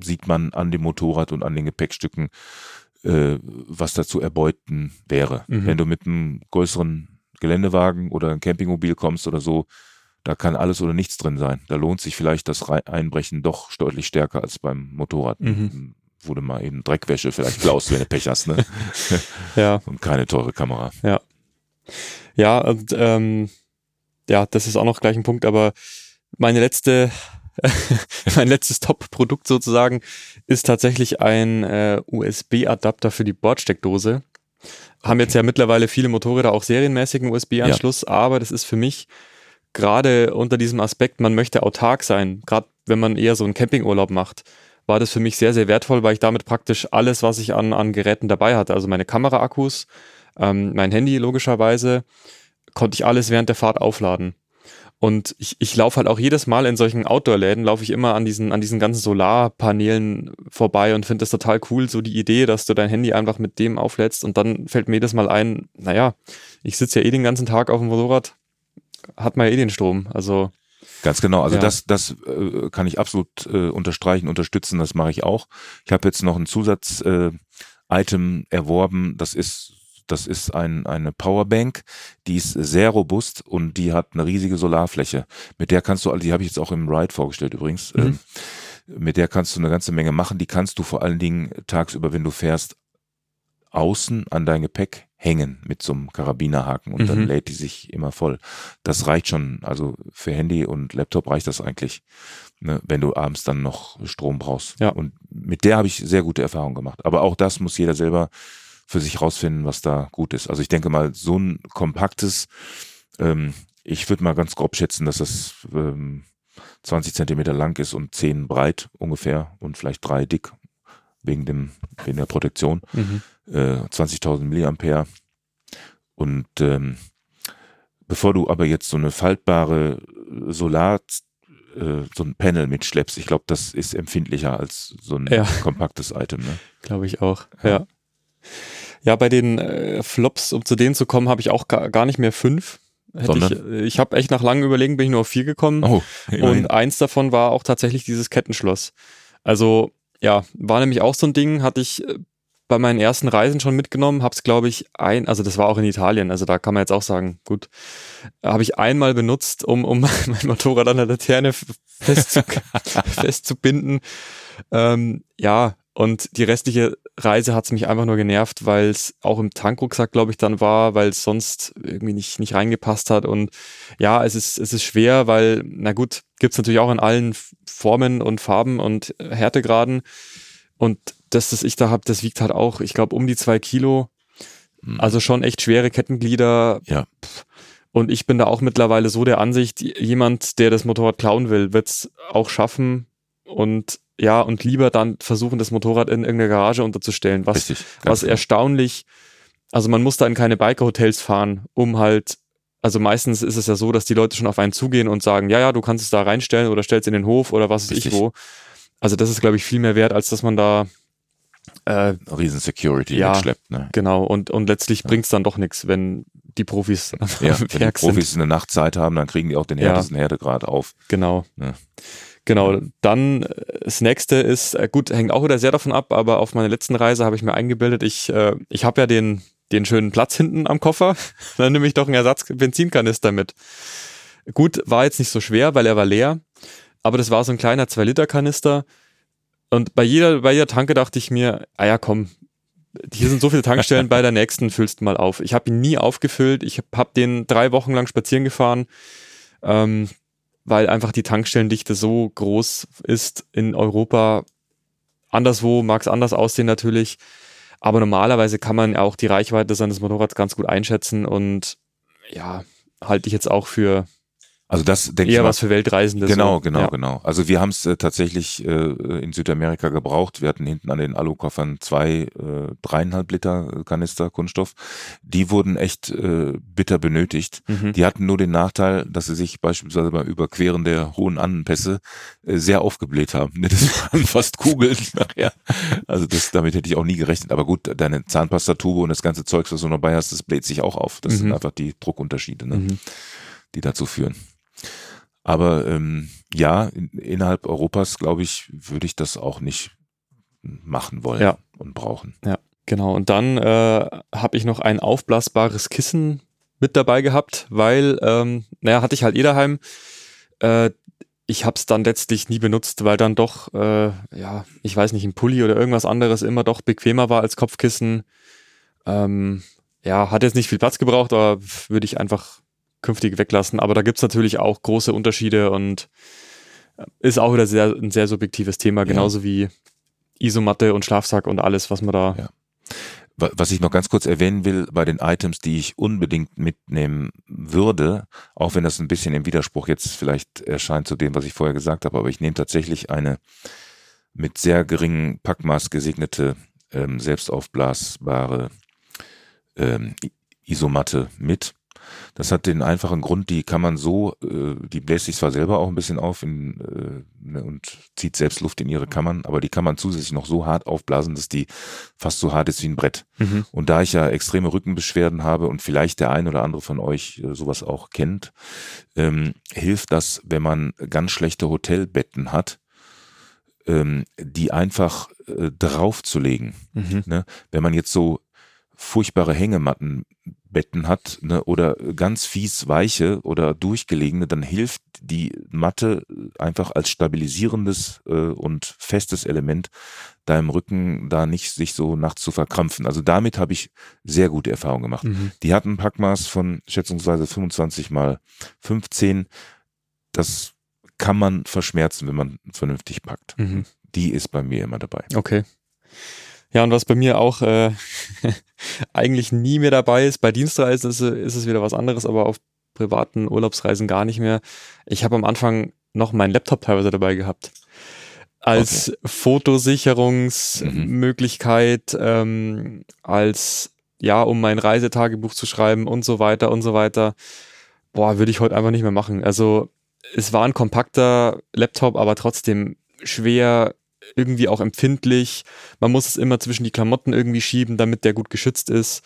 sieht man an dem Motorrad und an den Gepäckstücken, äh, was da zu erbeuten wäre. Mhm. Wenn du mit einem größeren Geländewagen oder einem Campingmobil kommst oder so, da kann alles oder nichts drin sein. Da lohnt sich vielleicht das Einbrechen doch deutlich stärker als beim Motorrad. Mhm. Wo du mal eben Dreckwäsche vielleicht klaust, wenn du Pech hast, ne? ja. Und keine teure Kamera. Ja, und ähm, ja, das ist auch noch gleich ein Punkt, aber meine letzte, mein letztes Top-Produkt sozusagen ist tatsächlich ein äh, USB-Adapter für die Bordsteckdose. Haben jetzt ja mittlerweile viele Motorräder auch serienmäßigen USB-Anschluss, aber das ist für mich gerade unter diesem Aspekt, man möchte autark sein, gerade wenn man eher so einen Campingurlaub macht, war das für mich sehr, sehr wertvoll, weil ich damit praktisch alles, was ich an, an Geräten dabei hatte, also meine Kameraakkus, ähm, mein Handy logischerweise, konnte ich alles während der Fahrt aufladen. Und ich, ich laufe halt auch jedes Mal in solchen Outdoor-Läden, laufe ich immer an diesen, an diesen ganzen Solarpanelen vorbei und finde das total cool, so die Idee, dass du dein Handy einfach mit dem auflädst und dann fällt mir jedes Mal ein, naja, ich sitze ja eh den ganzen Tag auf dem Motorrad, hat man ja eh den Strom. Also Ganz genau. Also Ja. das, das äh, kann ich absolut äh, unterstreichen, unterstützen. Das mache ich auch. Ich habe jetzt noch ein Zusatz-Item äh, Item erworben. Das ist das ist ein, eine Powerbank, die ist sehr robust und die hat eine riesige Solarfläche. Mit der kannst du, die habe ich jetzt auch im Ride vorgestellt übrigens, Mhm. ähm, mit der kannst du eine ganze Menge machen. Die kannst du vor allen Dingen tagsüber, wenn du fährst, außen an dein Gepäck hängen mit so einem Karabinerhaken und dann Mhm. lädt die sich immer voll. Das reicht schon. Also für Handy und Laptop reicht das eigentlich, ne, wenn du abends dann noch Strom brauchst. Ja. Und mit der habe ich sehr gute Erfahrungen gemacht. Aber auch das muss jeder selber für sich rausfinden, was da gut ist. Also ich denke mal, so ein kompaktes, ähm, ich würde mal ganz grob schätzen, dass das ähm, 20 Zentimeter lang ist und 10 breit ungefähr und vielleicht drei dick wegen dem wegen der Protektion mhm. äh, 20.000 Milliampere. Und ähm, bevor du aber jetzt so eine faltbare Solar, äh, so ein Panel mitschleppst, ich glaube, das ist empfindlicher als so ein Ja. kompaktes Item. Ne? Glaube ich auch. Ja. Ja. Ja, bei den äh, Flops, um zu denen zu kommen, habe ich auch gar, gar nicht mehr fünf. Hätte ich äh, ich habe echt nach langem Überlegen bin ich nur auf vier gekommen. Oh, immerhin. Und eins davon war auch tatsächlich dieses Kettenschloss. Also, ja, war nämlich auch so ein Ding, hatte ich äh, bei meinen ersten Reisen schon mitgenommen, hab's glaube ich ein, also das war auch in Italien, also da kann man jetzt auch sagen, gut, habe ich einmal benutzt, um, um mein Motorrad an der Laterne festzubinden. Ähm, ja, und die restliche Reise hat's mich einfach nur genervt, weil es auch im Tankrucksack, glaube ich, dann war, weil es sonst irgendwie nicht, nicht reingepasst hat. Und ja, es ist, es ist schwer, weil, na gut, gibt's natürlich auch in allen Formen und Farben und Härtegraden. Und das, das ich da hab, das wiegt halt auch, ich glaube, um die zwei Kilo. Hm. Also schon echt schwere Kettenglieder. Ja. Und ich bin da auch mittlerweile so der Ansicht, jemand, der das Motorrad klauen will, wird's auch schaffen. Und ja, und lieber dann versuchen, das Motorrad in irgendeine Garage unterzustellen, was, Richtig. was genau. erstaunlich, also man muss da in keine Biker-Hotels fahren, um halt, also meistens ist es ja so, dass die Leute schon auf einen zugehen und sagen, ja, ja, du kannst es da reinstellen oder stellst in den Hof oder was weiß ich wo. Also das ist, glaube ich, viel mehr wert, als dass man da äh, Riesen Security Ja. mitschleppt. Ne? genau und, und letztlich Ja. bringt's dann doch nichts, wenn die Profis am Ja, wenn die Werk sind. Profis eine Nachtzeit haben, dann kriegen die auch den Ja. härtesten Härtegrad auf. Genau. Ja. Genau, dann äh, das nächste ist, äh, gut, hängt auch wieder sehr davon ab, aber auf meiner letzten Reise habe ich mir eingebildet, ich, äh, ich habe ja den, den schönen Platz hinten am Koffer, dann nehme ich doch einen Ersatz-Benzinkanister mit. Gut, war jetzt nicht so schwer, weil er war leer, aber das war so ein kleiner 2-Liter-Kanister Und bei jeder, bei jeder Tanke dachte ich mir, ah ja, komm, hier sind so viele Tankstellen, bei der nächsten füllst du mal auf. Ich habe ihn nie aufgefüllt. Ich habe hab den drei Wochen lang spazieren gefahren, ähm, weil einfach die Tankstellendichte so groß ist in Europa. Anderswo mag es anders aussehen natürlich. Aber normalerweise kann man auch die Reichweite seines Motorrads ganz gut einschätzen und ja, halte ich jetzt auch für also das denke Eher ich mal, was für Weltreisende. Genau, so. genau, ja. genau. Also wir haben es äh, tatsächlich äh, in Südamerika gebraucht. Wir hatten hinten an den Alukoffern zwei äh, dreieinhalb Liter Kanister Kunststoff. Die wurden echt äh, bitter benötigt. Mhm. Die hatten nur den Nachteil, dass sie sich beispielsweise beim Überqueren der hohen Annenpässe äh, sehr aufgebläht haben. Das waren fast Kugeln nachher. Also das, damit hätte ich auch nie gerechnet. Aber gut, deine Zahnpastatube und das ganze Zeugs, was du dabei hast, das bläht sich auch auf. Das Mhm. sind einfach die Druckunterschiede, ne, Mhm. die dazu führen. Aber ähm, ja, in, innerhalb Europas, glaube ich, würde ich das auch nicht machen wollen Ja. und brauchen. Genau, und dann äh, habe ich noch ein aufblasbares Kissen mit dabei gehabt, weil, ähm, naja, hatte ich halt eh daheim. Äh, ich habe es dann letztlich nie benutzt, weil dann doch, äh, ja, ich weiß nicht, ein Pulli oder irgendwas anderes immer doch bequemer war als Kopfkissen. Ähm, ja, hat jetzt nicht viel Platz gebraucht, aber würde ich einfach künftig weglassen. Aber da gibt's natürlich auch große Unterschiede und äh, ist auch wieder sehr, ein sehr subjektives Thema, genauso wie Isomatte und Schlafsack und alles, was man da. Ja. Wa- Was ich noch ganz kurz erwähnen will, bei den Items, die ich unbedingt mitnehmen würde, auch wenn das ein bisschen im Widerspruch jetzt vielleicht erscheint zu dem, was ich vorher gesagt habe, aber ich nehme tatsächlich eine mit sehr geringem Packmaß gesegnete, ähm, selbstaufblasbare ähm, Isomatte mit. Das hat den einfachen Grund, die kann man so, äh, die bläst sich zwar selber auch ein bisschen auf in, äh, ne, und zieht selbst Luft in ihre Kammern, aber die kann man zusätzlich noch so hart aufblasen, dass die fast so hart ist wie ein Brett. Mhm. Und da ich ja extreme Rückenbeschwerden habe und vielleicht der ein oder andere von euch äh, sowas auch kennt, ähm, hilft das, wenn man ganz schlechte Hotelbetten hat, ähm, die einfach äh, draufzulegen. Mhm. Ne? Wenn man jetzt so furchtbare Hängemattenbetten hat ne, oder ganz fies weiche oder durchgelegene, dann hilft die Matte einfach als stabilisierendes äh, und festes Element deinem Rücken da nicht sich so nachts zu verkrampfen. Also damit habe ich sehr gute Erfahrungen gemacht. Mhm. Die hat ein Packmaß von schätzungsweise 25 mal 15. Das kann man verschmerzen, wenn man vernünftig packt. Mhm. Die ist bei mir immer dabei. Okay. Ja, und was bei mir auch äh, eigentlich nie mehr dabei ist, bei Dienstreisen ist, ist es wieder was anderes, aber auf privaten Urlaubsreisen gar nicht mehr. Ich habe am Anfang noch meinen Laptop teilweise dabei gehabt. Als Fotossicherungsmöglichkeit, ähm, als ja, um mein Reisetagebuch zu schreiben und so weiter und so weiter. Boah, würde ich heute einfach nicht mehr machen. Also es war ein kompakter Laptop, aber trotzdem schwer, irgendwie auch empfindlich. Man muss es immer zwischen die Klamotten irgendwie schieben, damit der gut geschützt ist.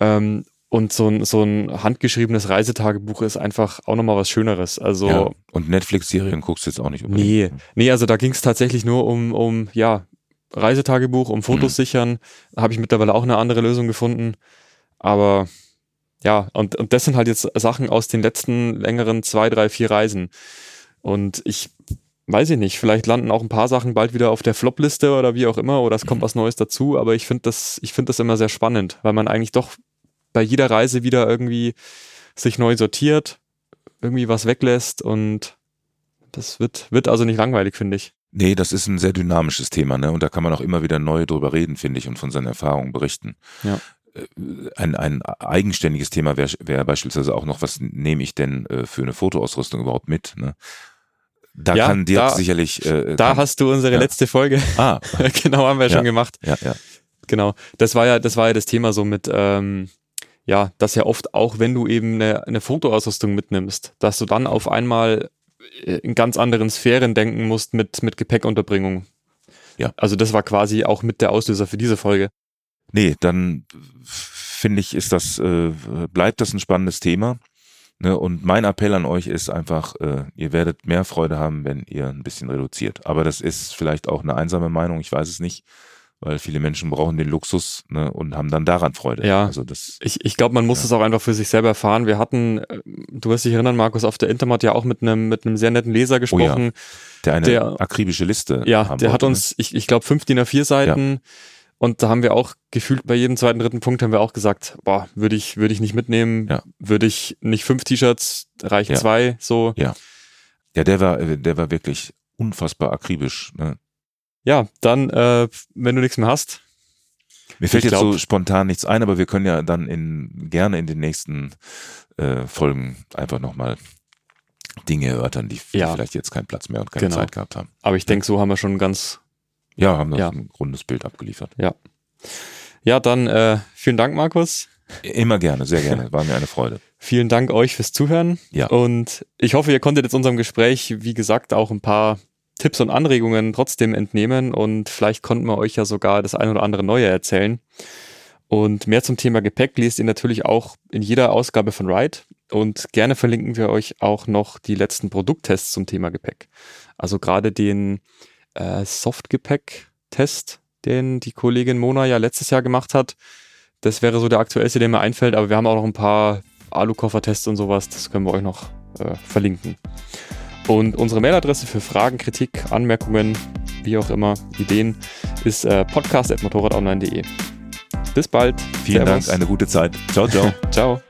Ähm, und so ein, so ein handgeschriebenes Reisetagebuch ist einfach auch nochmal was Schöneres. Also, Ja. Und Netflix-Serien guckst du jetzt auch nicht unbedingt. nee, nee, also da ging es tatsächlich nur um, um, ja, Reisetagebuch, um Fotos Mhm. sichern. Da habe ich mittlerweile auch eine andere Lösung gefunden. Aber ja, und, und das sind halt jetzt Sachen aus den letzten längeren zwei, drei, vier Reisen. Und ich weiß ich nicht, vielleicht landen auch ein paar Sachen bald wieder auf der Flop-Liste oder wie auch immer, oder es kommt Mhm. was Neues dazu, aber ich finde das, ich finde das immer sehr spannend, weil man eigentlich doch bei jeder Reise wieder irgendwie sich neu sortiert, irgendwie was weglässt und das wird, wird also nicht langweilig, finde ich. Nee, das ist ein sehr dynamisches Thema, ne? Und da kann man auch immer wieder neu drüber reden, finde ich, und von seinen Erfahrungen berichten. Ja. Äh, Ein, ein eigenständiges Thema wäre wär beispielsweise auch noch, was nehme ich denn äh, für eine Fotoausrüstung überhaupt mit? Ne? Da Ja, kann dir da- sicherlich. Äh, Da kann, hast du unsere ja. letzte Folge, ah, genau, haben wir Ja. schon gemacht. ja, ja. Genau. Das war ja, das war ja das Thema so mit, ähm, ja, dass ja oft auch, wenn du eben eine, eine Fotoausrüstung mitnimmst, dass du dann auf einmal äh, in ganz anderen Sphären denken musst mit, mit Gepäckunterbringung. Ja. Also das war quasi auch mit der Auslöser für diese Folge. Nee, dann finde ich, ist das, äh, bleibt das ein spannendes Thema. Ne? Und mein Appell an euch ist einfach, äh, ihr werdet mehr Freude haben, wenn ihr ein bisschen reduziert. Aber das ist vielleicht auch eine einsame Meinung, ich weiß es nicht. weil viele Menschen brauchen den Luxus ne, und haben dann daran Freude. Ja. Also das, Ich, ich glaube, man muss Ja. es auch einfach für sich selber erfahren. Wir hatten, äh, du wirst dich erinnern, Markus, auf der Intermat ja auch mit einem mit einem sehr netten Leser gesprochen. der eine Der- akribische Liste Ja, der hat wollte, ne? uns, ich, ich glaube, fünf DIN A4 Seiten. Und da haben wir auch gefühlt bei jedem zweiten, dritten Punkt haben wir auch gesagt, boah, würde ich, würde ich nicht mitnehmen, Ja. würde ich nicht fünf T-Shirts, reichen Ja. zwei, so. Ja, der war, äh, der war wirklich unfassbar akribisch. Ne? Ja, dann, äh, wenn du nichts mehr hast, Mir fällt jetzt glaub- so spontan nichts ein, aber wir können ja dann in, gerne in den nächsten äh, Folgen einfach nochmal Dinge erörtern, die, die Ja. vielleicht jetzt keinen Platz mehr und keine Genau. Zeit gehabt haben. aber ich denke, so haben wir schon ganz, Ja, haben das Ja. ein rundes Bild abgeliefert. ja, dann, äh, vielen Dank, Markus. Immer gerne, sehr gerne. War mir eine Freude. Vielen Dank euch fürs Zuhören. Ja. Und ich hoffe, ihr konntet jetzt unserem Gespräch, wie gesagt, auch ein paar Tipps und Anregungen trotzdem entnehmen und vielleicht konnten wir euch ja sogar das ein oder andere Neue erzählen. Und mehr zum Thema Gepäck lest ihr natürlich auch in jeder Ausgabe von Ride. Und gerne verlinken wir euch auch noch die letzten Produkttests zum Thema Gepäck. Also gerade den äh, Softgepäck-Test, den die Kollegin Mona ja letztes Jahr gemacht hat. Das wäre so der aktuellste, der mir einfällt, aber wir haben auch noch ein paar Alukoffer-Tests und sowas. Das können wir euch noch äh, verlinken. Und unsere Mailadresse für Fragen, Kritik, Anmerkungen, wie auch immer, Ideen, ist äh, podcast.motorradonline.de. Bis bald. Vielen Servus. Dank, eine gute Zeit. Ciao, ciao. Ciao.